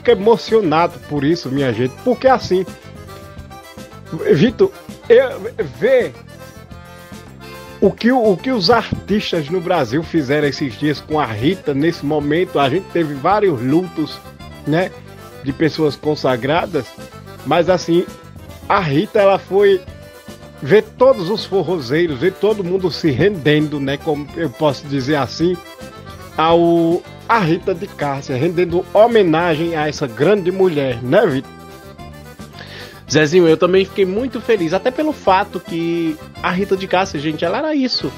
Fico, emocionado por isso, minha gente, porque assim, Vitor, vê o que, o que os artistas no Brasil fizeram esses dias com a Rita, nesse momento, a gente teve vários lutos, né, de pessoas consagradas, mas assim, a Rita, ela foi ver todos os forrozeiros, ver todo mundo se rendendo, né, como eu posso dizer assim, ao a Rita de Cássia, rendendo homenagem a essa grande mulher, né, Vitor? Zezinho, eu também fiquei muito feliz, até pelo fato que a Rita de Cássia, gente, ela era isso.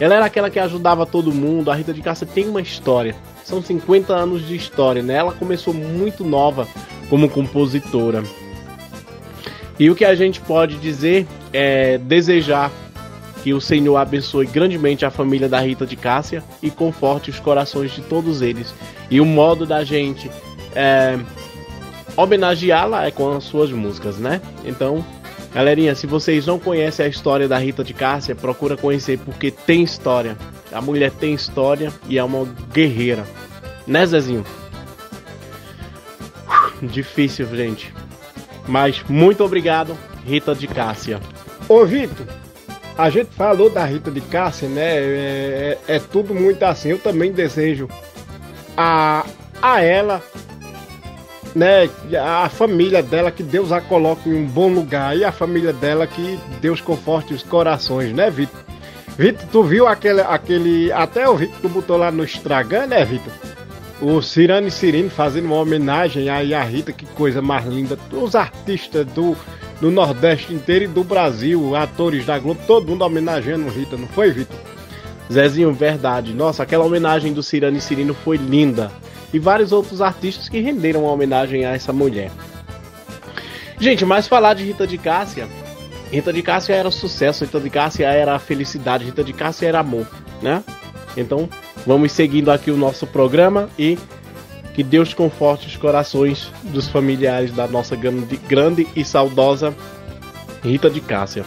Ela era aquela que ajudava todo mundo. A Rita de Cássia tem uma história. São 50 anos de história, né? Ela começou muito nova como compositora. E o que a gente pode dizer é desejar que o Senhor abençoe grandemente a família da Rita de Cássia e conforte os corações de todos eles. E o modo da gente é, homenageá-la é com as suas músicas, né? Então, galerinha, se vocês não conhecem a história da Rita de Cássia, procura conhecer porque tem história. A mulher tem história e é uma guerreira. Né, Zezinho? [SIGHS] Difícil, gente. Mas muito obrigado, Rita de Cássia. Ô Vitor, a gente falou da Rita de Cássia, né? É, é- é tudo muito assim. Eu também desejo a, a ela, né? A família dela, que Deus a coloque em um bom lugar. E a família dela, que Deus conforte os corações, né, Vitor? Vitor, tu viu aquele, aquele. Até o Vitor tu botou lá no Instagram, né, Vitor? O Cirano e Cirino fazendo uma homenagem aí à Rita, que coisa mais linda. Os artistas do, do Nordeste inteiro e do Brasil, atores da Globo, todo mundo homenageando Rita, não foi, Vitor? Zezinho, verdade. Nossa, aquela homenagem do Cirano e Cirino foi linda. E vários outros artistas que renderam uma homenagem a essa mulher. Gente, mas falar de Rita de Cássia. Rita de Cássia era sucesso, Rita de Cássia era felicidade, Rita de Cássia era amor, né? Então, vamos seguindo aqui o nosso programa e que Deus conforte os corações dos familiares da nossa grande, e saudosa Rita de Cássia.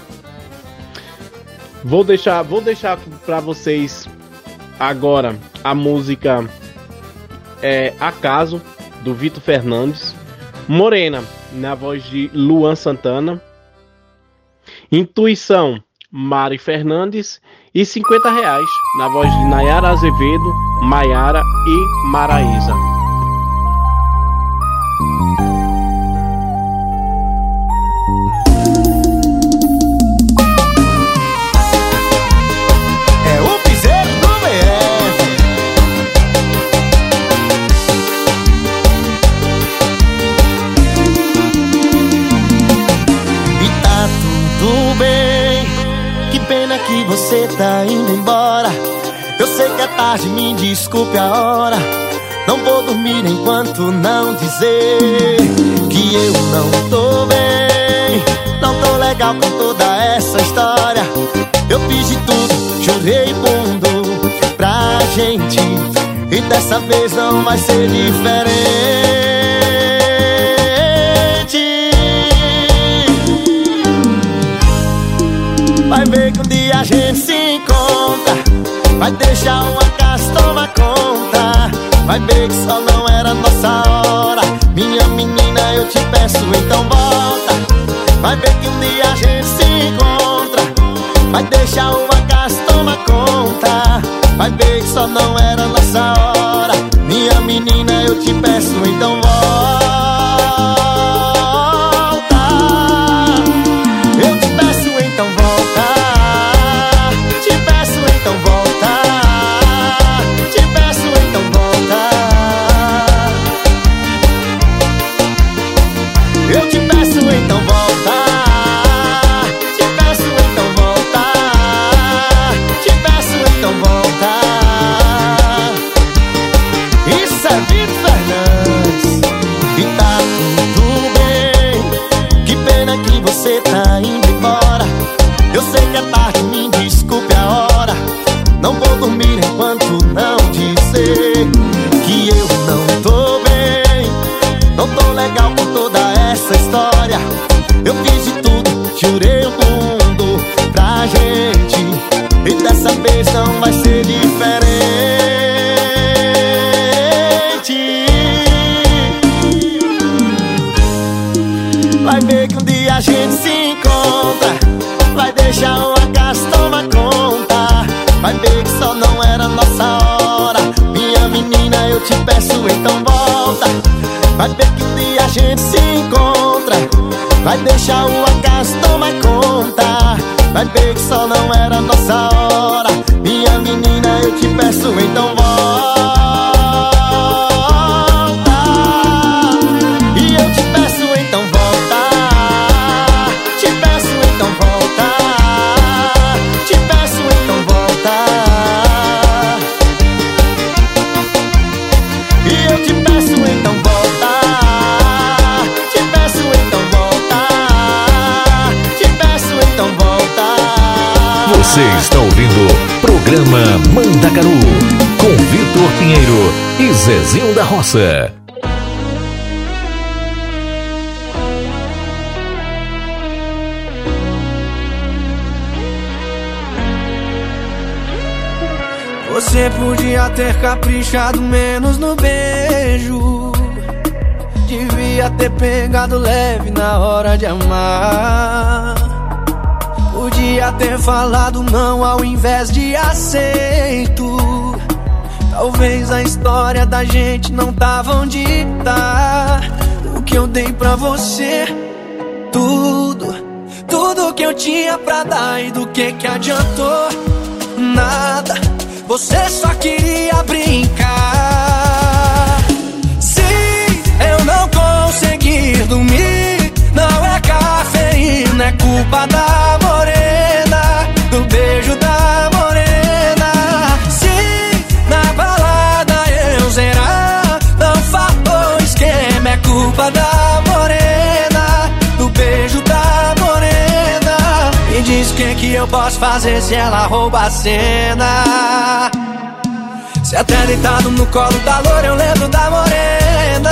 Vou deixar, vou deixar para vocês agora a música é, Acaso do Vitor Fernandes, Morena na voz de Luan Santana, Intuição Mari Fernandes e 50 reais na voz de Nayara Azevedo, Maiara e Maraísa. Você tá indo embora. Eu sei que é tarde, me desculpe a hora. Não vou dormir enquanto não dizer que eu não tô bem. Não tô legal com toda essa história. Eu fiz de tudo, jurei mundo pra gente. E dessa vez não vai ser diferente. Vai ver que um dia a gente se encontra. Vai deixar uma casa tomar conta. Vai ver que só não era nossa hora. Minha menina, eu te peço, então volta. Vai ver que um dia a gente se encontra. Vai deixar uma casa tomar conta. Vai ver que só não era nossa hora. Minha menina, eu te peço, então volta. Te peço, então volta. Vai ver que dia a gente se encontra. Vai deixar o acaso tomar conta. Vai ver que só não era nossa hora. Minha menina, eu te peço, então volta Você está ouvindo programa Mandacaru com Vitor Pinheiro e Zezinho da Roça. Você podia ter caprichado menos no beijo. Devia ter pegado leve na hora de amar. Podia ter falado não ao invés de aceito. Talvez a história da gente não tava onde tá. O que eu dei pra você, tudo, tudo que eu tinha pra dar e do que que adiantou? Nada, você só queria brincar. Se eu não conseguir dormir, não é cafeína, é culpa da do beijo da morena. Se na balada eu zerar, não faltou esquema, é culpa da morena, do beijo da morena. Me diz o que que eu posso fazer se ela rouba a cena. Se até deitado no colo da loura eu lembro da morena.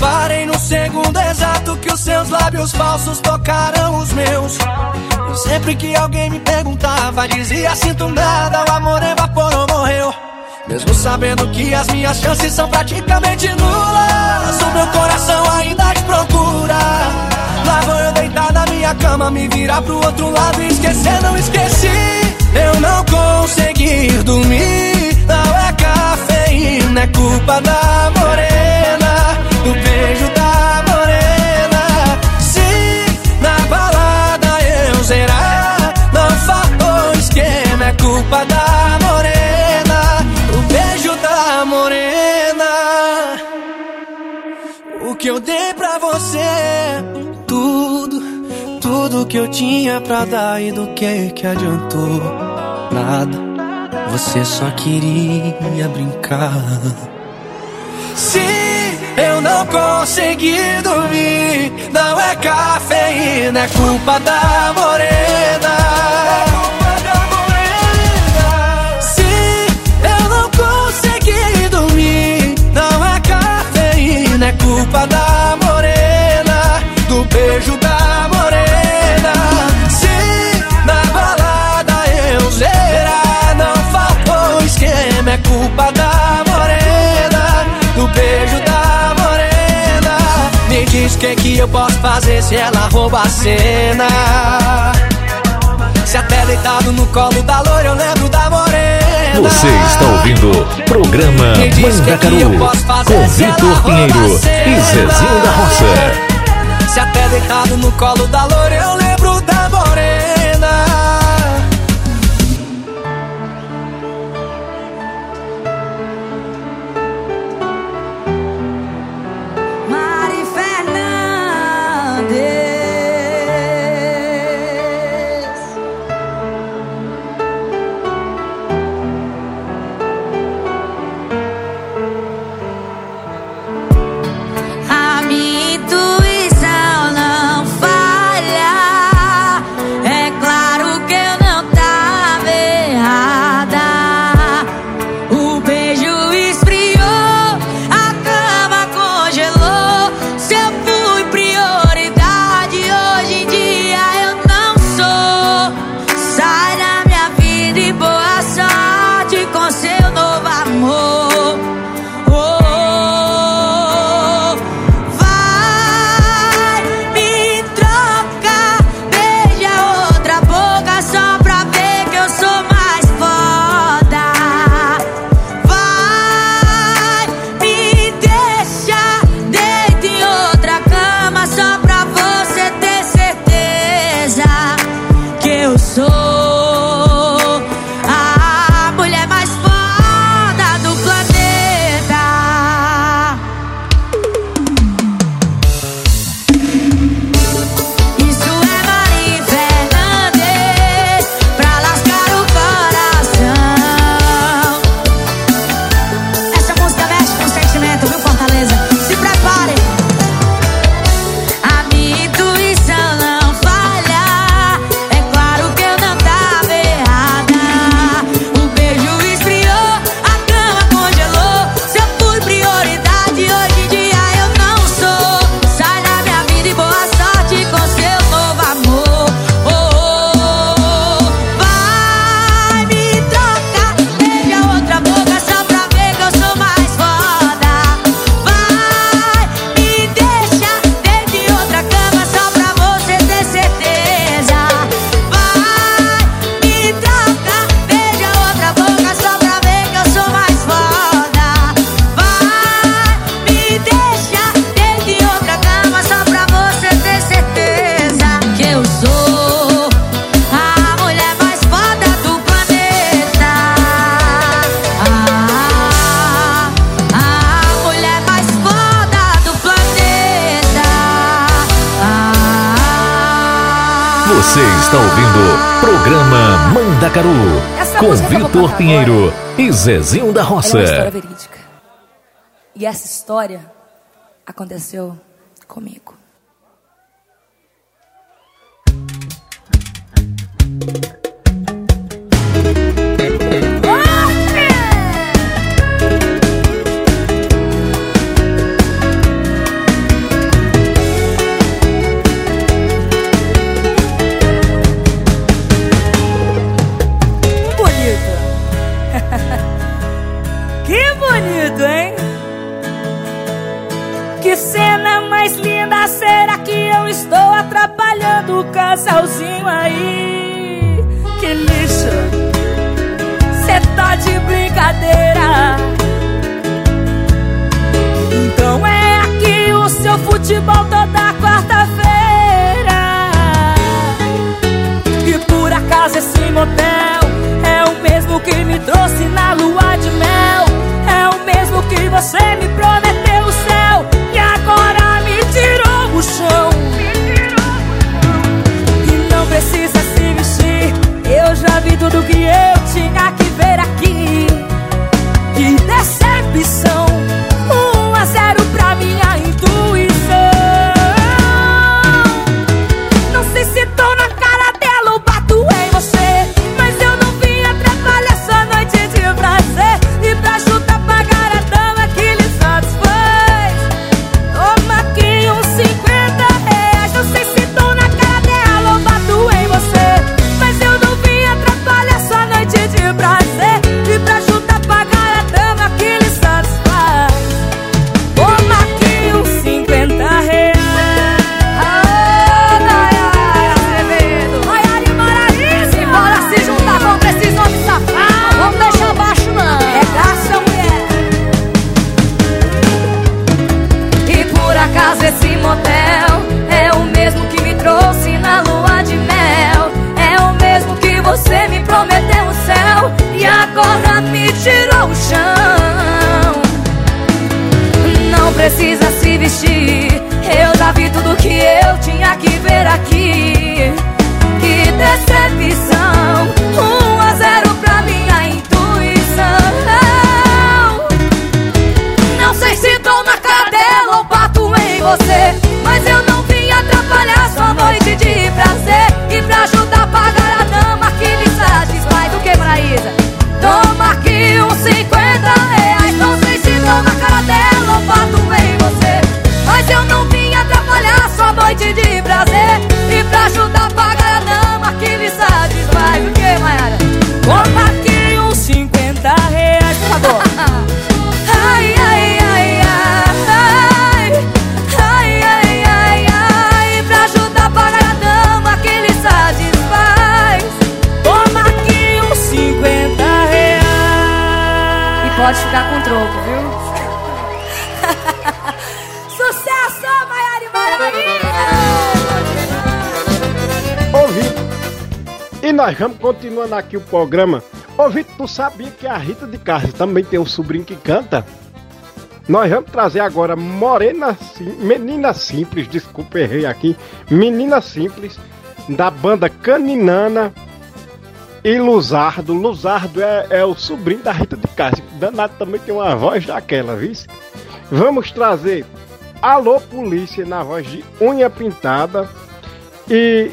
Parei no segundo exato que os seus lábios falsos tocaram os meus. Sempre que alguém me perguntava, dizia sinto nada, o amor evaporou, morreu. Mesmo sabendo que as minhas chances são praticamente nulas, o meu coração ainda te procura. Lá vou eu deitar na minha cama, me virar pro outro lado e esquecer, não esqueci. Eu não consegui dormir, não é cafeína, é culpa da morena, do beijo culpa da morena, do beijo da morena. O que eu dei pra você, tudo, tudo que eu tinha pra dar e do que que adiantou? Nada, você só queria brincar. Se eu não conseguir dormir, não é cafeína, é culpa da morena. Culpa da morena, do beijo da morena. Se na balada eu zerar, não faltou esquema, é culpa da morena, do beijo da morena. Me diz o que que eu posso fazer se ela rouba a cena. Se até deitado no colo da loira eu lembro da morena. Você está ouvindo o programa Mandacaru com Vitor Pinheiro e. Zezinho da Roça. Se até deitado no colo da eu Vitor Pinheiro e Zezinho da Roça. Ela é uma história verídica. E essa história aconteceu que me trouxe na continuando aqui o programa. Ô Vitor, tu sabia que a Rita de Castro também tem um sobrinho que canta? Nós vamos trazer agora Morena Sim, Menina Simples, desculpa, errei aqui. Menina Simples, da banda Caninana e Luzardo. Luzardo é, é o sobrinho da Rita de Castro. Danado também tem uma voz daquela, viu? Vamos trazer Alô Polícia na voz de Unha Pintada e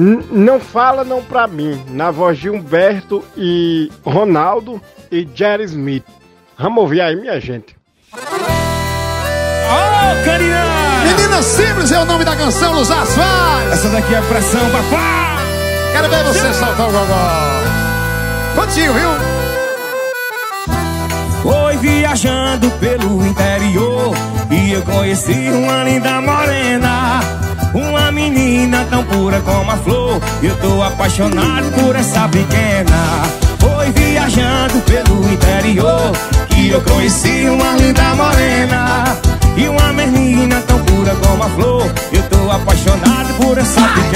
não Fala Não Pra Mim, na voz de Humberto e Ronaldo e Jerry Smith. Vamos ouvir aí, minha gente. Oh, Canina! Menina Simples é o nome da canção Luz Asfalto. Essa daqui é pressão, papá! Quero ver você saltar o gogó. Contigo, viu? Foi viajando pelo interior e eu conheci uma linda morena. Uma menina tão pura como a flor. Eu tô apaixonado por essa pequena. Foi viajando pelo interior Que eu conheci uma linda morena. E uma menina tão pura como a flor. Eu tô apaixonado por essa pequena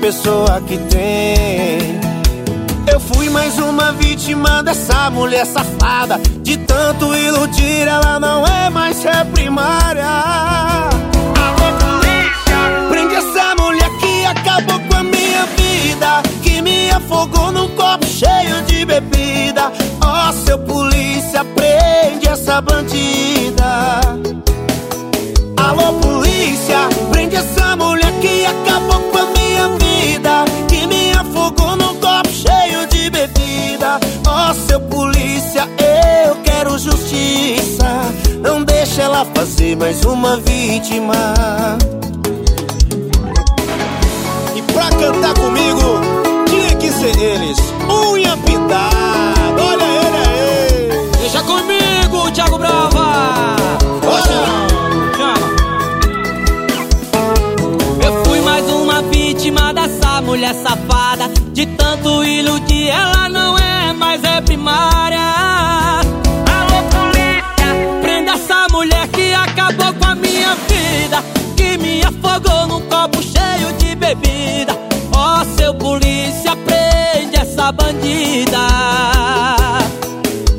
pessoa que tem bandida.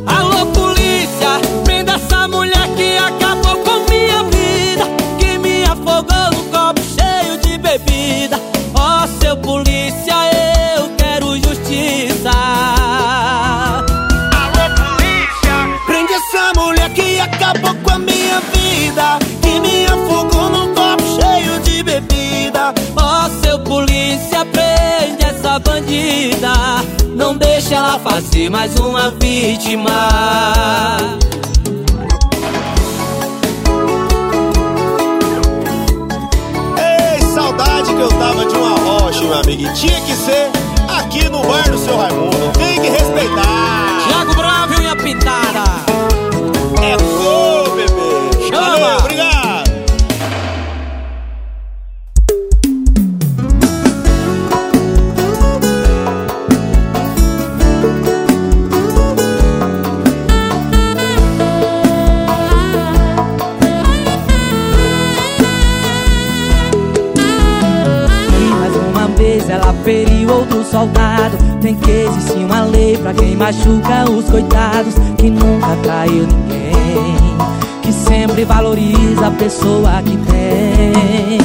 Alô polícia, prenda essa mulher que acabou com minha vida Que me afogou no copo cheio de bebida. Ó oh, seu polícia, eu quero justiça. Alô polícia, prende essa mulher que acabou com a minha vida Que me afogou no copo cheio de bebida. Ó oh, seu polícia, prende essa bandida deixa ela fazer mais uma vítima. Ei, saudade que eu tava de uma rocha, meu amigo. Tinha que ser aqui no bar do seu Raimundo. Tem que respeitar. Tiago Bravo e a pitada. É fogo. soldado. Tem que existir uma lei pra quem machuca os coitados Que nunca traiu ninguém Que sempre valoriza a pessoa que tem.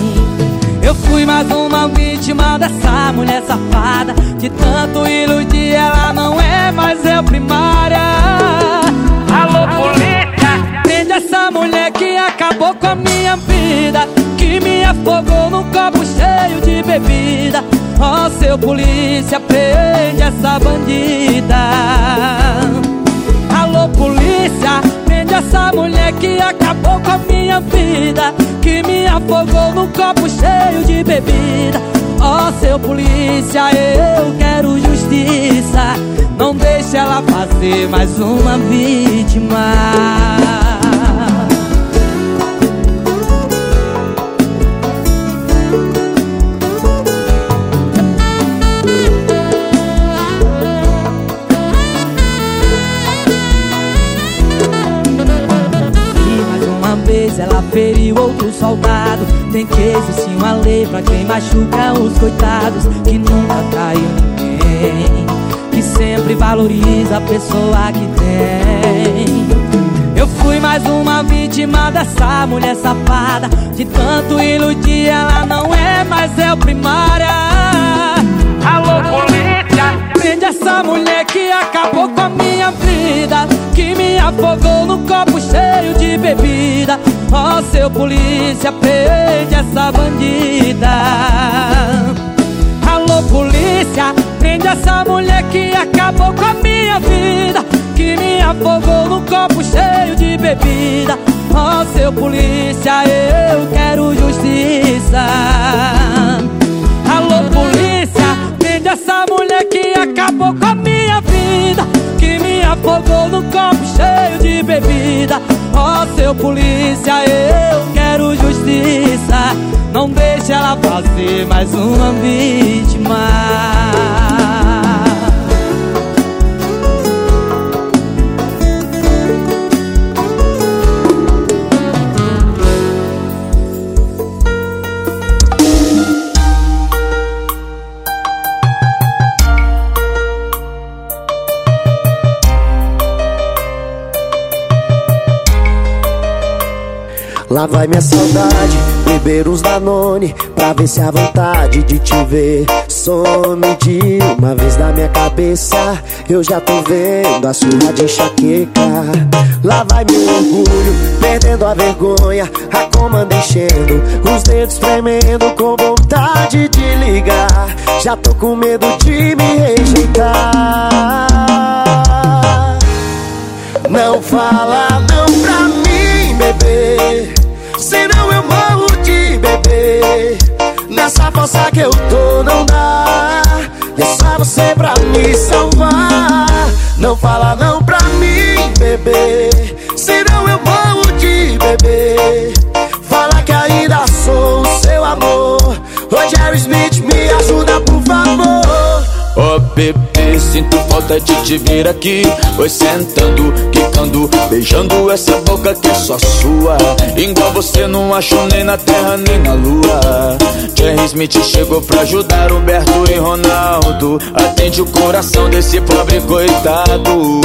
Eu fui mais uma vítima dessa mulher safada De tanto iludir ela não é mais eu primária. Alô polícia! Prende essa mulher que acabou com a minha vida Que me afogou num copo cheio de bebida. Ó oh, seu polícia, prende essa bandida. Alô polícia, prende essa mulher que acabou com a minha vida Que me afogou num copo cheio de bebida. Ó oh, seu polícia, eu quero justiça. Não deixe ela fazer mais uma vítima feriu outro soldado. Tem que existir uma lei pra quem machuca os coitados Que nunca traiu ninguém Que sempre valoriza a pessoa que tem. Eu fui mais uma vítima dessa mulher safada De tanto iludir ela não é mais eu primária. Alô polícia! Prende essa mulher que acabou com a minha vida Que me afogou no copo cheio de bebida. Ó oh, seu polícia, prende essa bandida. Alô polícia, prende essa mulher que acabou com a minha vida. Que me afogou no copo cheio de bebida. Ó oh, seu polícia, eu quero justiça. Alô polícia, prende essa mulher que acabou com a minha vida. Que me afogou no copo cheio de bebida Ó oh, seu polícia, eu quero justiça. Não deixe ela fazer mais uma vítima Lá vai minha saudade, beber uns Danone Pra ver se a vontade de te ver. Some de uma vez na minha cabeça Eu já tô vendo a sua de enxaqueca. Lá vai meu orgulho, perdendo a vergonha A comanda enchendo, os dedos tremendo Com vontade de ligar. Já tô com medo de me rejeitar. Não fala não pra mim, bebê Senão eu morro de beber. Nessa força que eu tô não dá. É só você pra me salvar. Não fala não pra mim, bebê. Senão eu morro de beber. Fala que ainda sou o seu amor. Roger Smith, me ajuda por favor Oh bebê, sinto falta de te ver aqui. Oi sentando, quicando, beijando essa boca que é só sua. Igual você não acho nem na terra nem na lua. Jerry Smith chegou pra ajudar Humberto e Ronaldo. Atende o coração desse pobre coitado.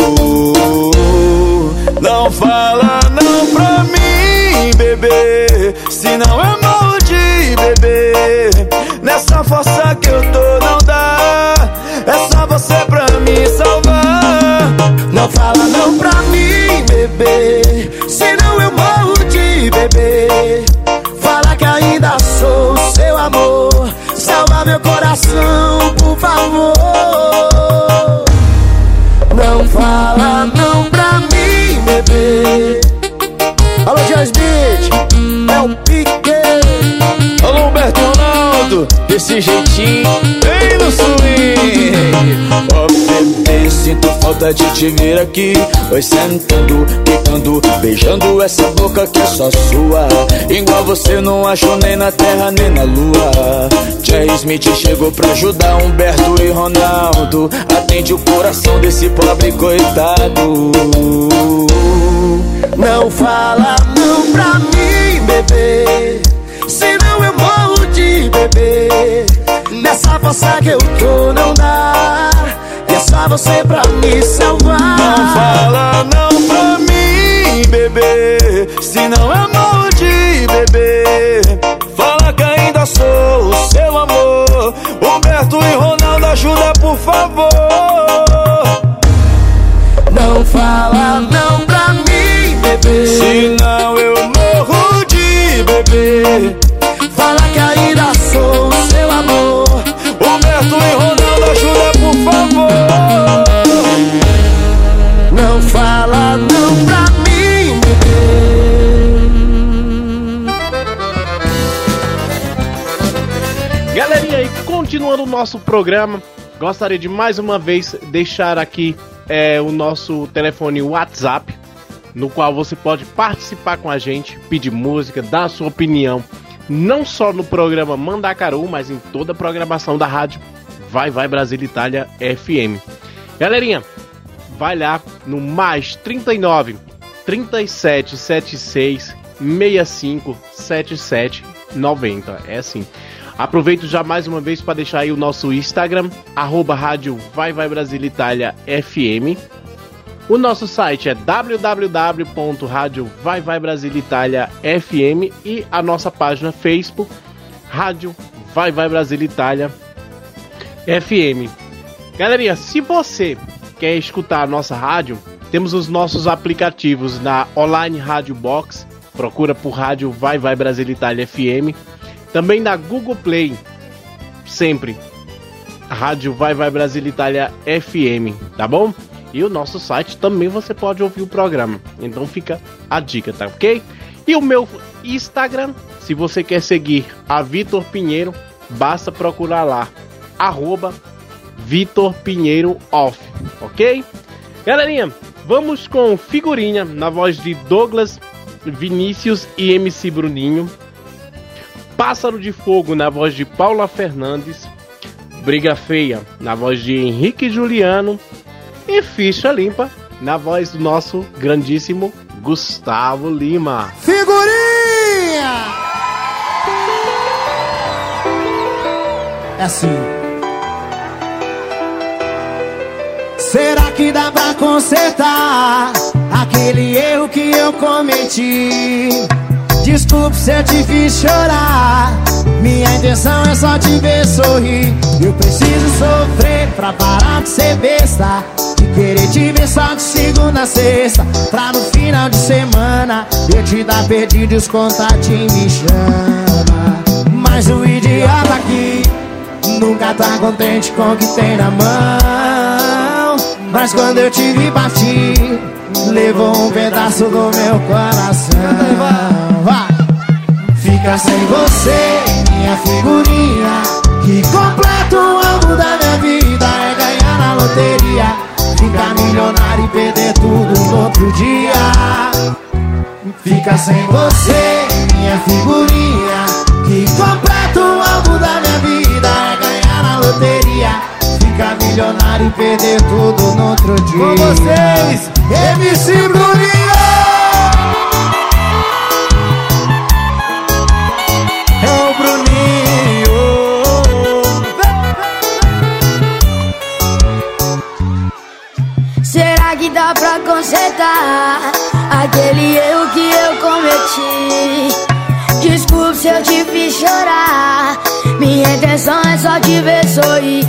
Não fala não pra mim, bebê. Senão eu morro de bebê Nessa força que eu tô não dá É só você pra me salvar. Não fala não pra mim, bebê. Senão eu morro de bebê. Fala que ainda sou seu amor. Salva meu coração, por favor. Não fala não pra mim, bebê. Alô, Beat, é o pique Alô, Humberto Ronaldo, desse jeitinho, oh, bebê, sinto falta de te ver aqui. Oi sentando, quicando, beijando essa boca que é só sua. Igual você não acho nem na terra nem na lua. Jerry Smith chegou pra ajudar Humberto e Ronaldo. Atende o coração desse pobre coitado. Não fala não pra mim, bebê. Senão eu morro de bebê Nessa força que eu tô não dá E é só você pra me salvar Não fala não pra mim, bebê Senão eu morro de bebê Fala que ainda sou Humberto e Ronaldo, ajuda por favor. Não fala não pra mim, bebê. Senão eu morro de bebê. Continuando o nosso programa, gostaria de mais uma vez deixar aqui é, o nosso telefone WhatsApp, no qual você pode participar com a gente, pedir música, dar a sua opinião, não só no programa Mandacaru, mas em toda a programação da rádio Vai Vai Brasil Itália FM. Galerinha, vai lá no mais 39 37 76 65 77 90. É assim. Aproveito já mais uma vez para deixar aí o nosso Instagram, arroba rádio Vai Vai Brasil Itália FM. O nosso site é www.rádio Vai Vai Brasil Itália FM e a nossa página Facebook, Rádio Vai Vai Brasil Itália FM. Galerinha, se você quer escutar a nossa rádio, temos os nossos aplicativos na Online Rádio Box, procura por Rádio Vai Vai Brasil Itália FM, também na Google Play, sempre Rádio Vai Vai Brasil Itália FM, tá bom? E o nosso site também você pode ouvir o programa. Então fica a dica, tá ok? E o meu Instagram, se você quer seguir a Vitor Pinheiro, basta procurar lá, arroba Vitor Pinheiro Off, ok? Galerinha, vamos com figurinha na voz de Douglas, Vinícius e MC Bruninho. Pássaro de Fogo na voz de Paula Fernandes. Briga Feia na voz de Henrique Juliano. E Ficha Limpa na voz do nosso grandíssimo Gustavo Lima. Figurinha! É assim. Será que dá pra consertar aquele erro que eu cometi? Desculpe se eu te fiz chorar. Minha intenção é só te ver sorrir. Eu preciso sofrer pra parar de ser besta. De querer te ver só de segunda a sexta. Pra no final de semana eu te dar perdido e os contatinhos me chama. Mas o idiota aqui nunca tá contente com o que tem na mão. Mas quando eu te vi partir, levou um pedaço do meu coração. Fica sem você, minha figurinha. Que completo o alvo da minha vida é ganhar na loteria. Ficar milionário e perder tudo no outro dia. Fica sem você, minha figurinha. Que completo o alvo da minha vida é ganhar na loteria. Ficar milionário e perder tudo no outro dia. Com vocês, MC Bruninho! É o Bruninho. Será que dá pra consertar aquele erro que eu cometi? Desculpe se eu te fiz chorar. Minha intenção é só te ver sorrir.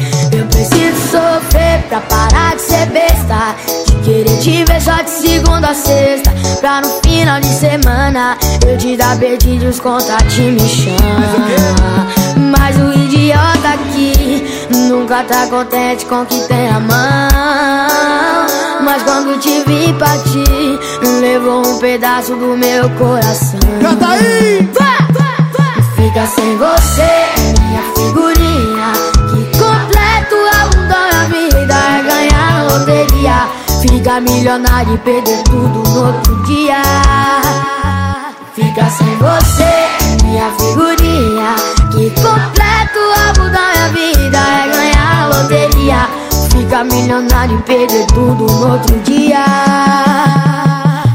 Preciso sofrer pra parar de ser besta. De querer te ver só de segunda a sexta. Pra no final de semana eu te dar perdido os contatinhos me chama. Mas o idiota aqui nunca tá contente com o que tem a mão. Mas quando te vi partir, levou um pedaço do meu coração. Canta aí! Fica sem você, minha figurinha. É ganhar loteria. Ficar milionário e perder tudo no outro dia. Fica sem você, minha figurinha. Que completo o da minha vida é ganhar loteria. Ficar milionário e perder tudo no outro dia.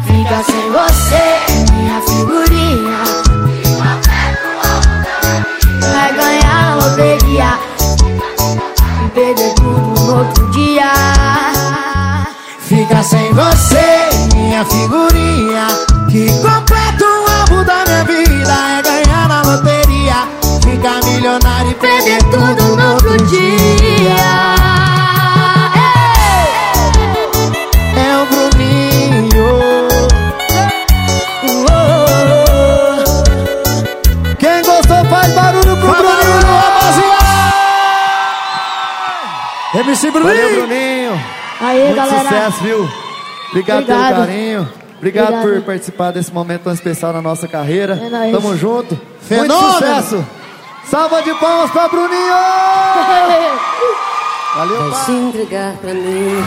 Fica sem você, sucesso, viu? Obrigado, Obrigado. pelo carinho. Obrigado, Obrigado. por participar desse momento tão especial na nossa carreira. É nóis. Tamo junto. Fenômeno. Muito sucesso. Salva de palmas pra Bruninho! [LAUGHS] Valeu, Vai pai. se entregar pra mim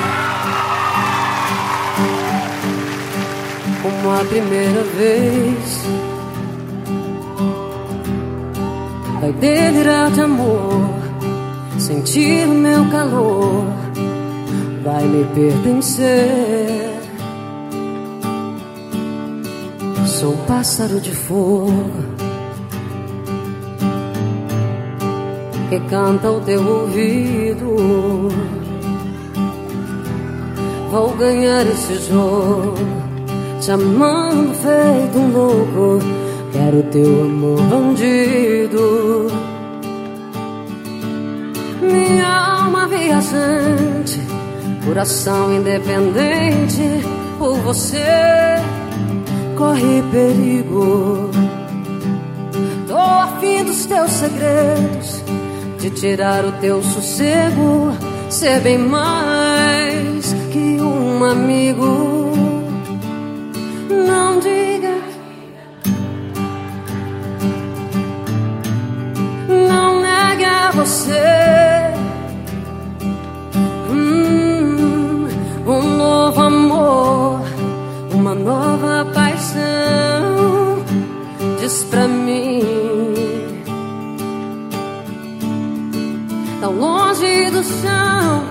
Como a primeira vez Vai delirar de amor Sentir o meu calor Vai me pertencer Sou pássaro de fogo que canta ao teu ouvido. Vou ganhar esse jogo, te amando feito um louco. Quero teu amor bandido. Minha alma viajante, coração independente. Por você corre perigo. Tô afim dos teus segredos de tirar o teu sossego, ser bem mais que um amigo. Não diga, não negue a você uma nova paixão. Diz pra mim. tão longe do chão.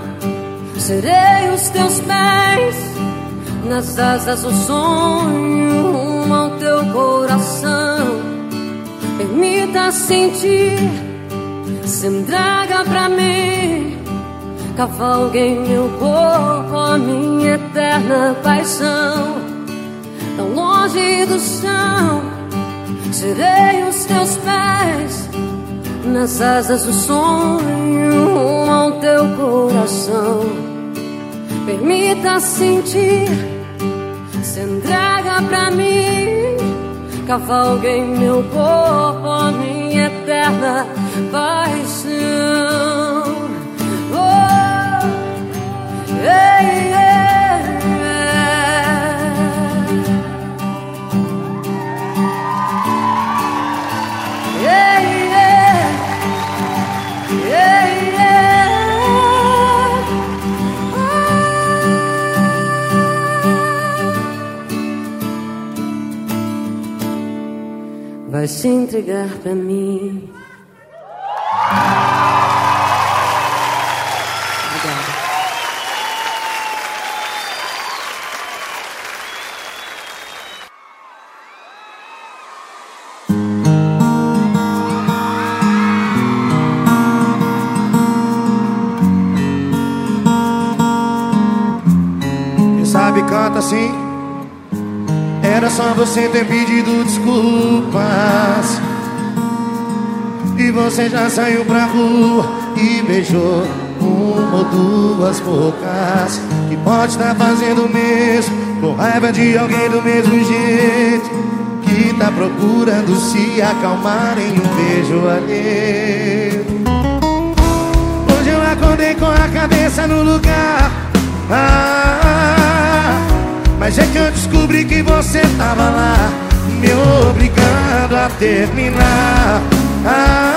Serei os teus pés nas asas do sonho, rumo ao teu coração. Permita sentir, se entrega pra mim. Cavalgue em meu corpo a minha eterna paixão. Tão longe do chão, serei os teus pés nas asas do sonho rumo ao teu coração. Permita sentir, se entrega pra mim. Cavalgue em meu corpo a minha eterna paixão. Oh, ei, ei, Vai se entregar pra mim. Quem sabe canta assim. Era só você ter pedido desculpas. E você já saiu pra rua e beijou uma ou duas bocas. Que pode estar fazendo o mesmo, com raiva de alguém do mesmo jeito. Que tá procurando se acalmar em um beijo alheio. Hoje eu acordei com a cabeça no lugar. Ah, mas é que eu descobri que você tava lá, me obrigando a terminar. Ah,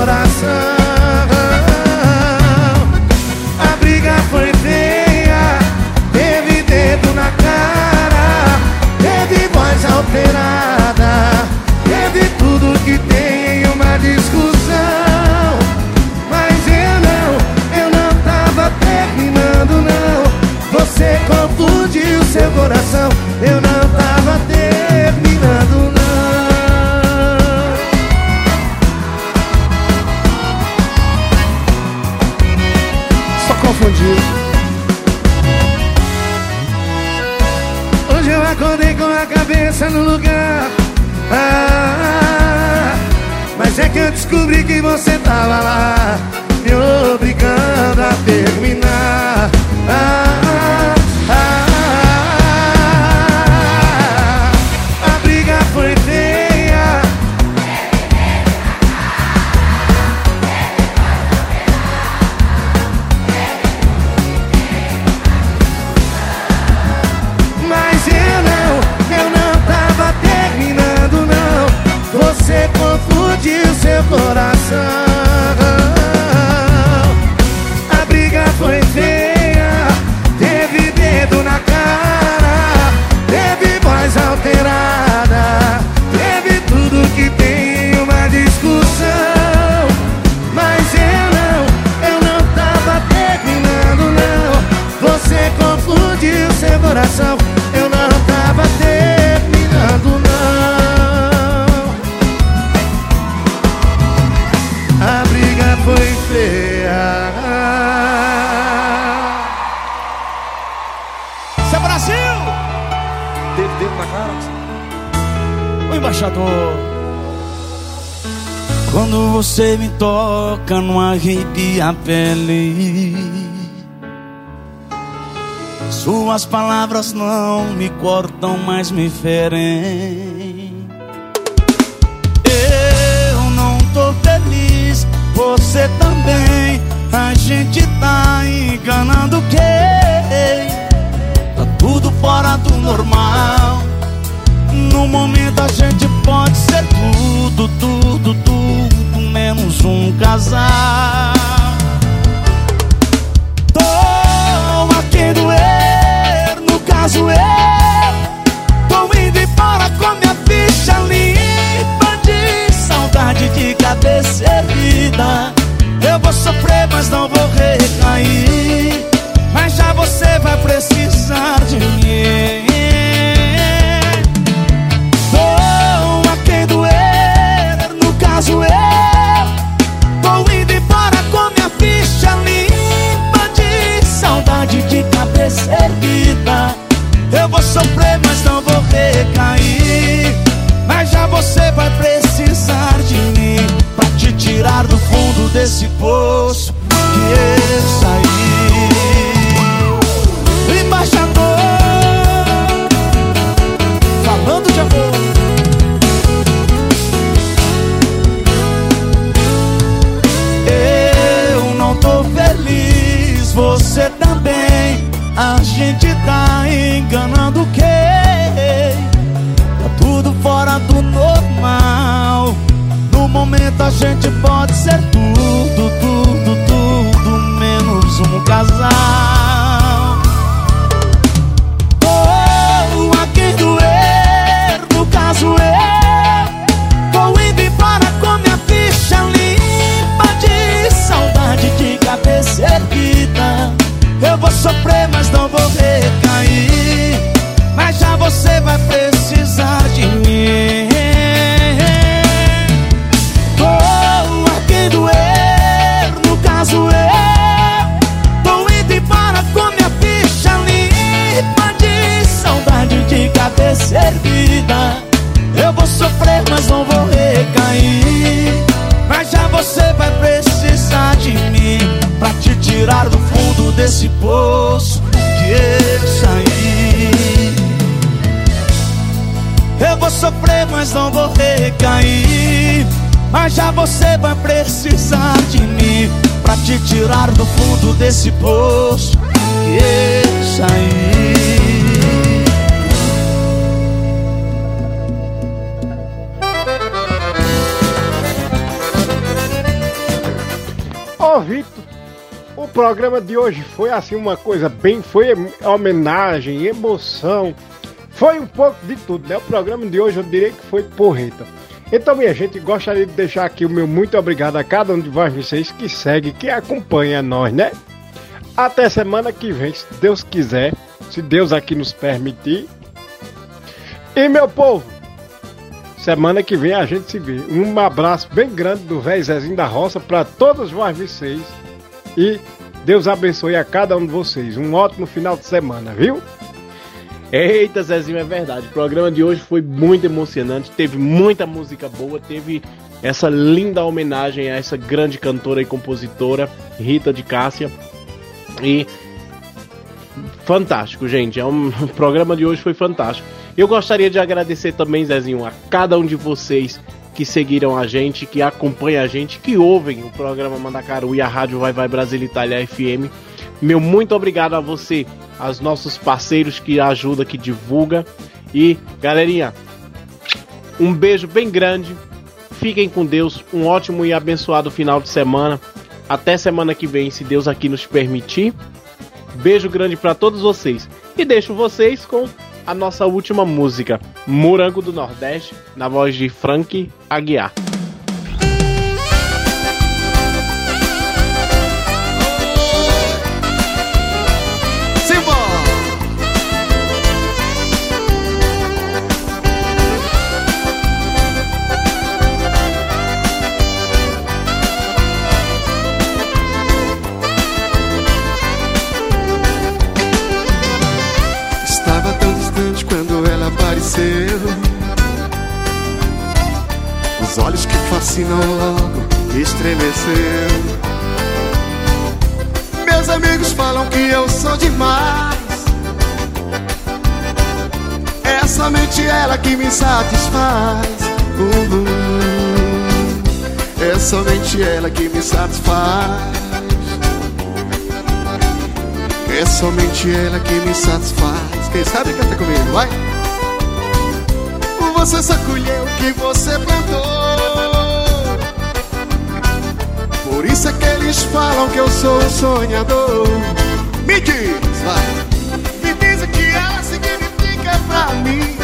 coração. A briga foi feia, teve dedo na cara, teve voz alterada, teve tudo que tem em uma discussão. Mas eu não, eu não tava terminando, não. Você confundiu seu coração Confundiu Hoje eu acordei com a cabeça no lugar. Ah, Mas é que eu descobri que você tava lá Me obrigando a terminar. Ah, toca, não arrepia a pele. Suas palavras não me cortam, mas me ferem. Eu não tô feliz, você também. A gente tá enganando quem? Tá tudo fora do normal. No momento a gente pode ser tudo, tudo, tudo, menos um casal. Tô a quem doer, no caso eu. Tô indo embora com minha ficha limpa de saudade de cabeça erguida. Eu vou sofrer, mas não vou recair. Mas já você vai precisar programa de hoje foi assim uma coisa bem, foi homenagem, emoção, foi um pouco de tudo, né? O programa de hoje eu diria que foi porreta. Então, minha gente, gostaria de deixar aqui o meu muito obrigado a cada um de vocês que segue, que acompanha nós, né? Até semana que vem, se Deus quiser. se Deus aqui nos permitir. E meu povo, semana que vem a gente se vê. Um abraço bem grande do velho Zezinho da Roça para todos vocês. E Deus abençoe a cada um de vocês. Um ótimo final de semana, viu? Eita, Zezinho, é verdade. O programa de hoje foi muito emocionante. Teve muita música boa. Teve essa linda homenagem a essa grande cantora e compositora, Rita de Cássia. E fantástico, gente. É um, o [LAUGHS] programa de hoje foi fantástico. Eu gostaria de agradecer também, Zezinho, a cada um de vocês que seguiram a gente, que acompanham a gente, que ouvem o programa Mandacaru e a Rádio Vai Vai Brasil Itália FM. Meu muito obrigado a você, aos nossos parceiros que ajudam, que divulga. E, galerinha, um beijo bem grande. Fiquem com Deus. Um ótimo e abençoado final de semana. Até semana que vem, se Deus aqui nos permitir. Beijo grande para todos vocês. E deixo vocês com a nossa última música, Morango do Nordeste, na voz de Frank Aguiar. Fascinam logo estremeceu. Meus amigos falam que eu sou demais. É somente ela que me satisfaz. Uhum. É somente ela que me satisfaz. É somente ela que me satisfaz. Quem sabe canta comigo, vai. Você colheu o que você plantou. Por isso é que eles falam que eu sou um sonhador. Me diz, vai. Me diz o que ela significa pra mim.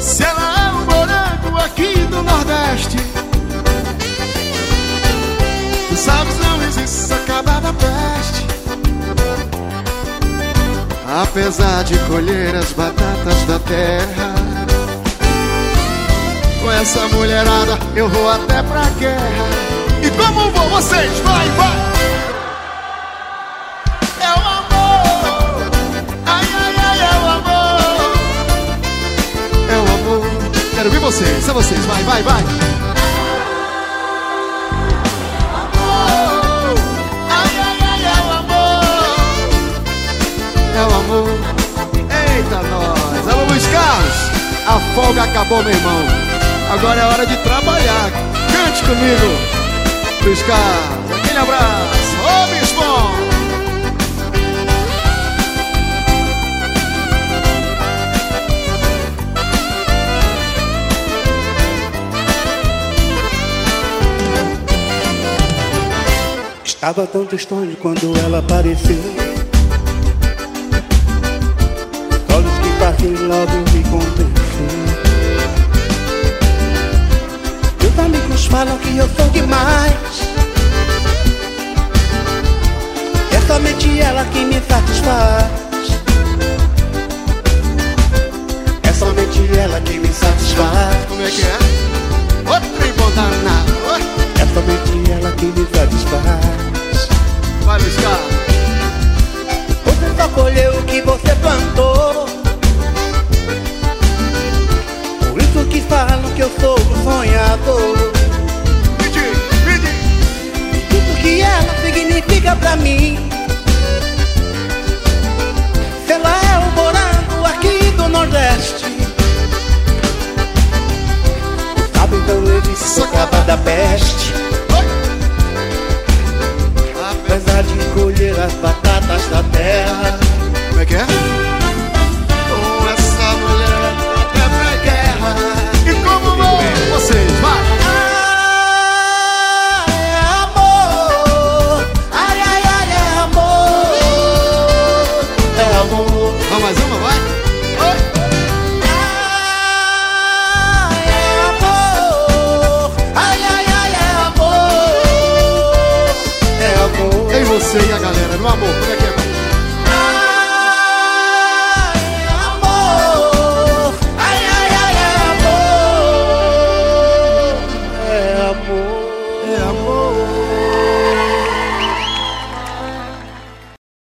Se ela é um morango aqui do Nordeste. Tu sabes, não existe acabar da peste. Apesar de colher as batatas da terra, essa mulherada eu vou até pra guerra. E como vão vocês? Vai, vai! É o amor, ai, ai, ai, é o amor. É o amor. Quero ver vocês, são vocês, vai, vai, vai. é o amor. Eita, nós! Alô, Luiz Carlos! A folga acabou, meu irmão. Agora é hora de trabalhar. Cante comigo, Luiz. Aquele abraço. Ô! Estava tão distante quando ela apareceu. Olhos que passei logo me convenceu. Falam que eu sou demais. É somente ela que me satisfaz. É somente ela que me satisfaz. Como é que é? Outro trem bom danado. É somente ela que me satisfaz. Vai, Carlos. Você só colheu o que você plantou. Por isso que falam que eu sou um sonhador. Ela significa pra mim. Se ela é o morango aqui do Nordeste. Sabe então ele acaba da peste. Apesar de colher as batatas da terra. Como é que é? Com essa mulher até pra guerra. E como vão vocês? Vai! Você e a galera. No amor,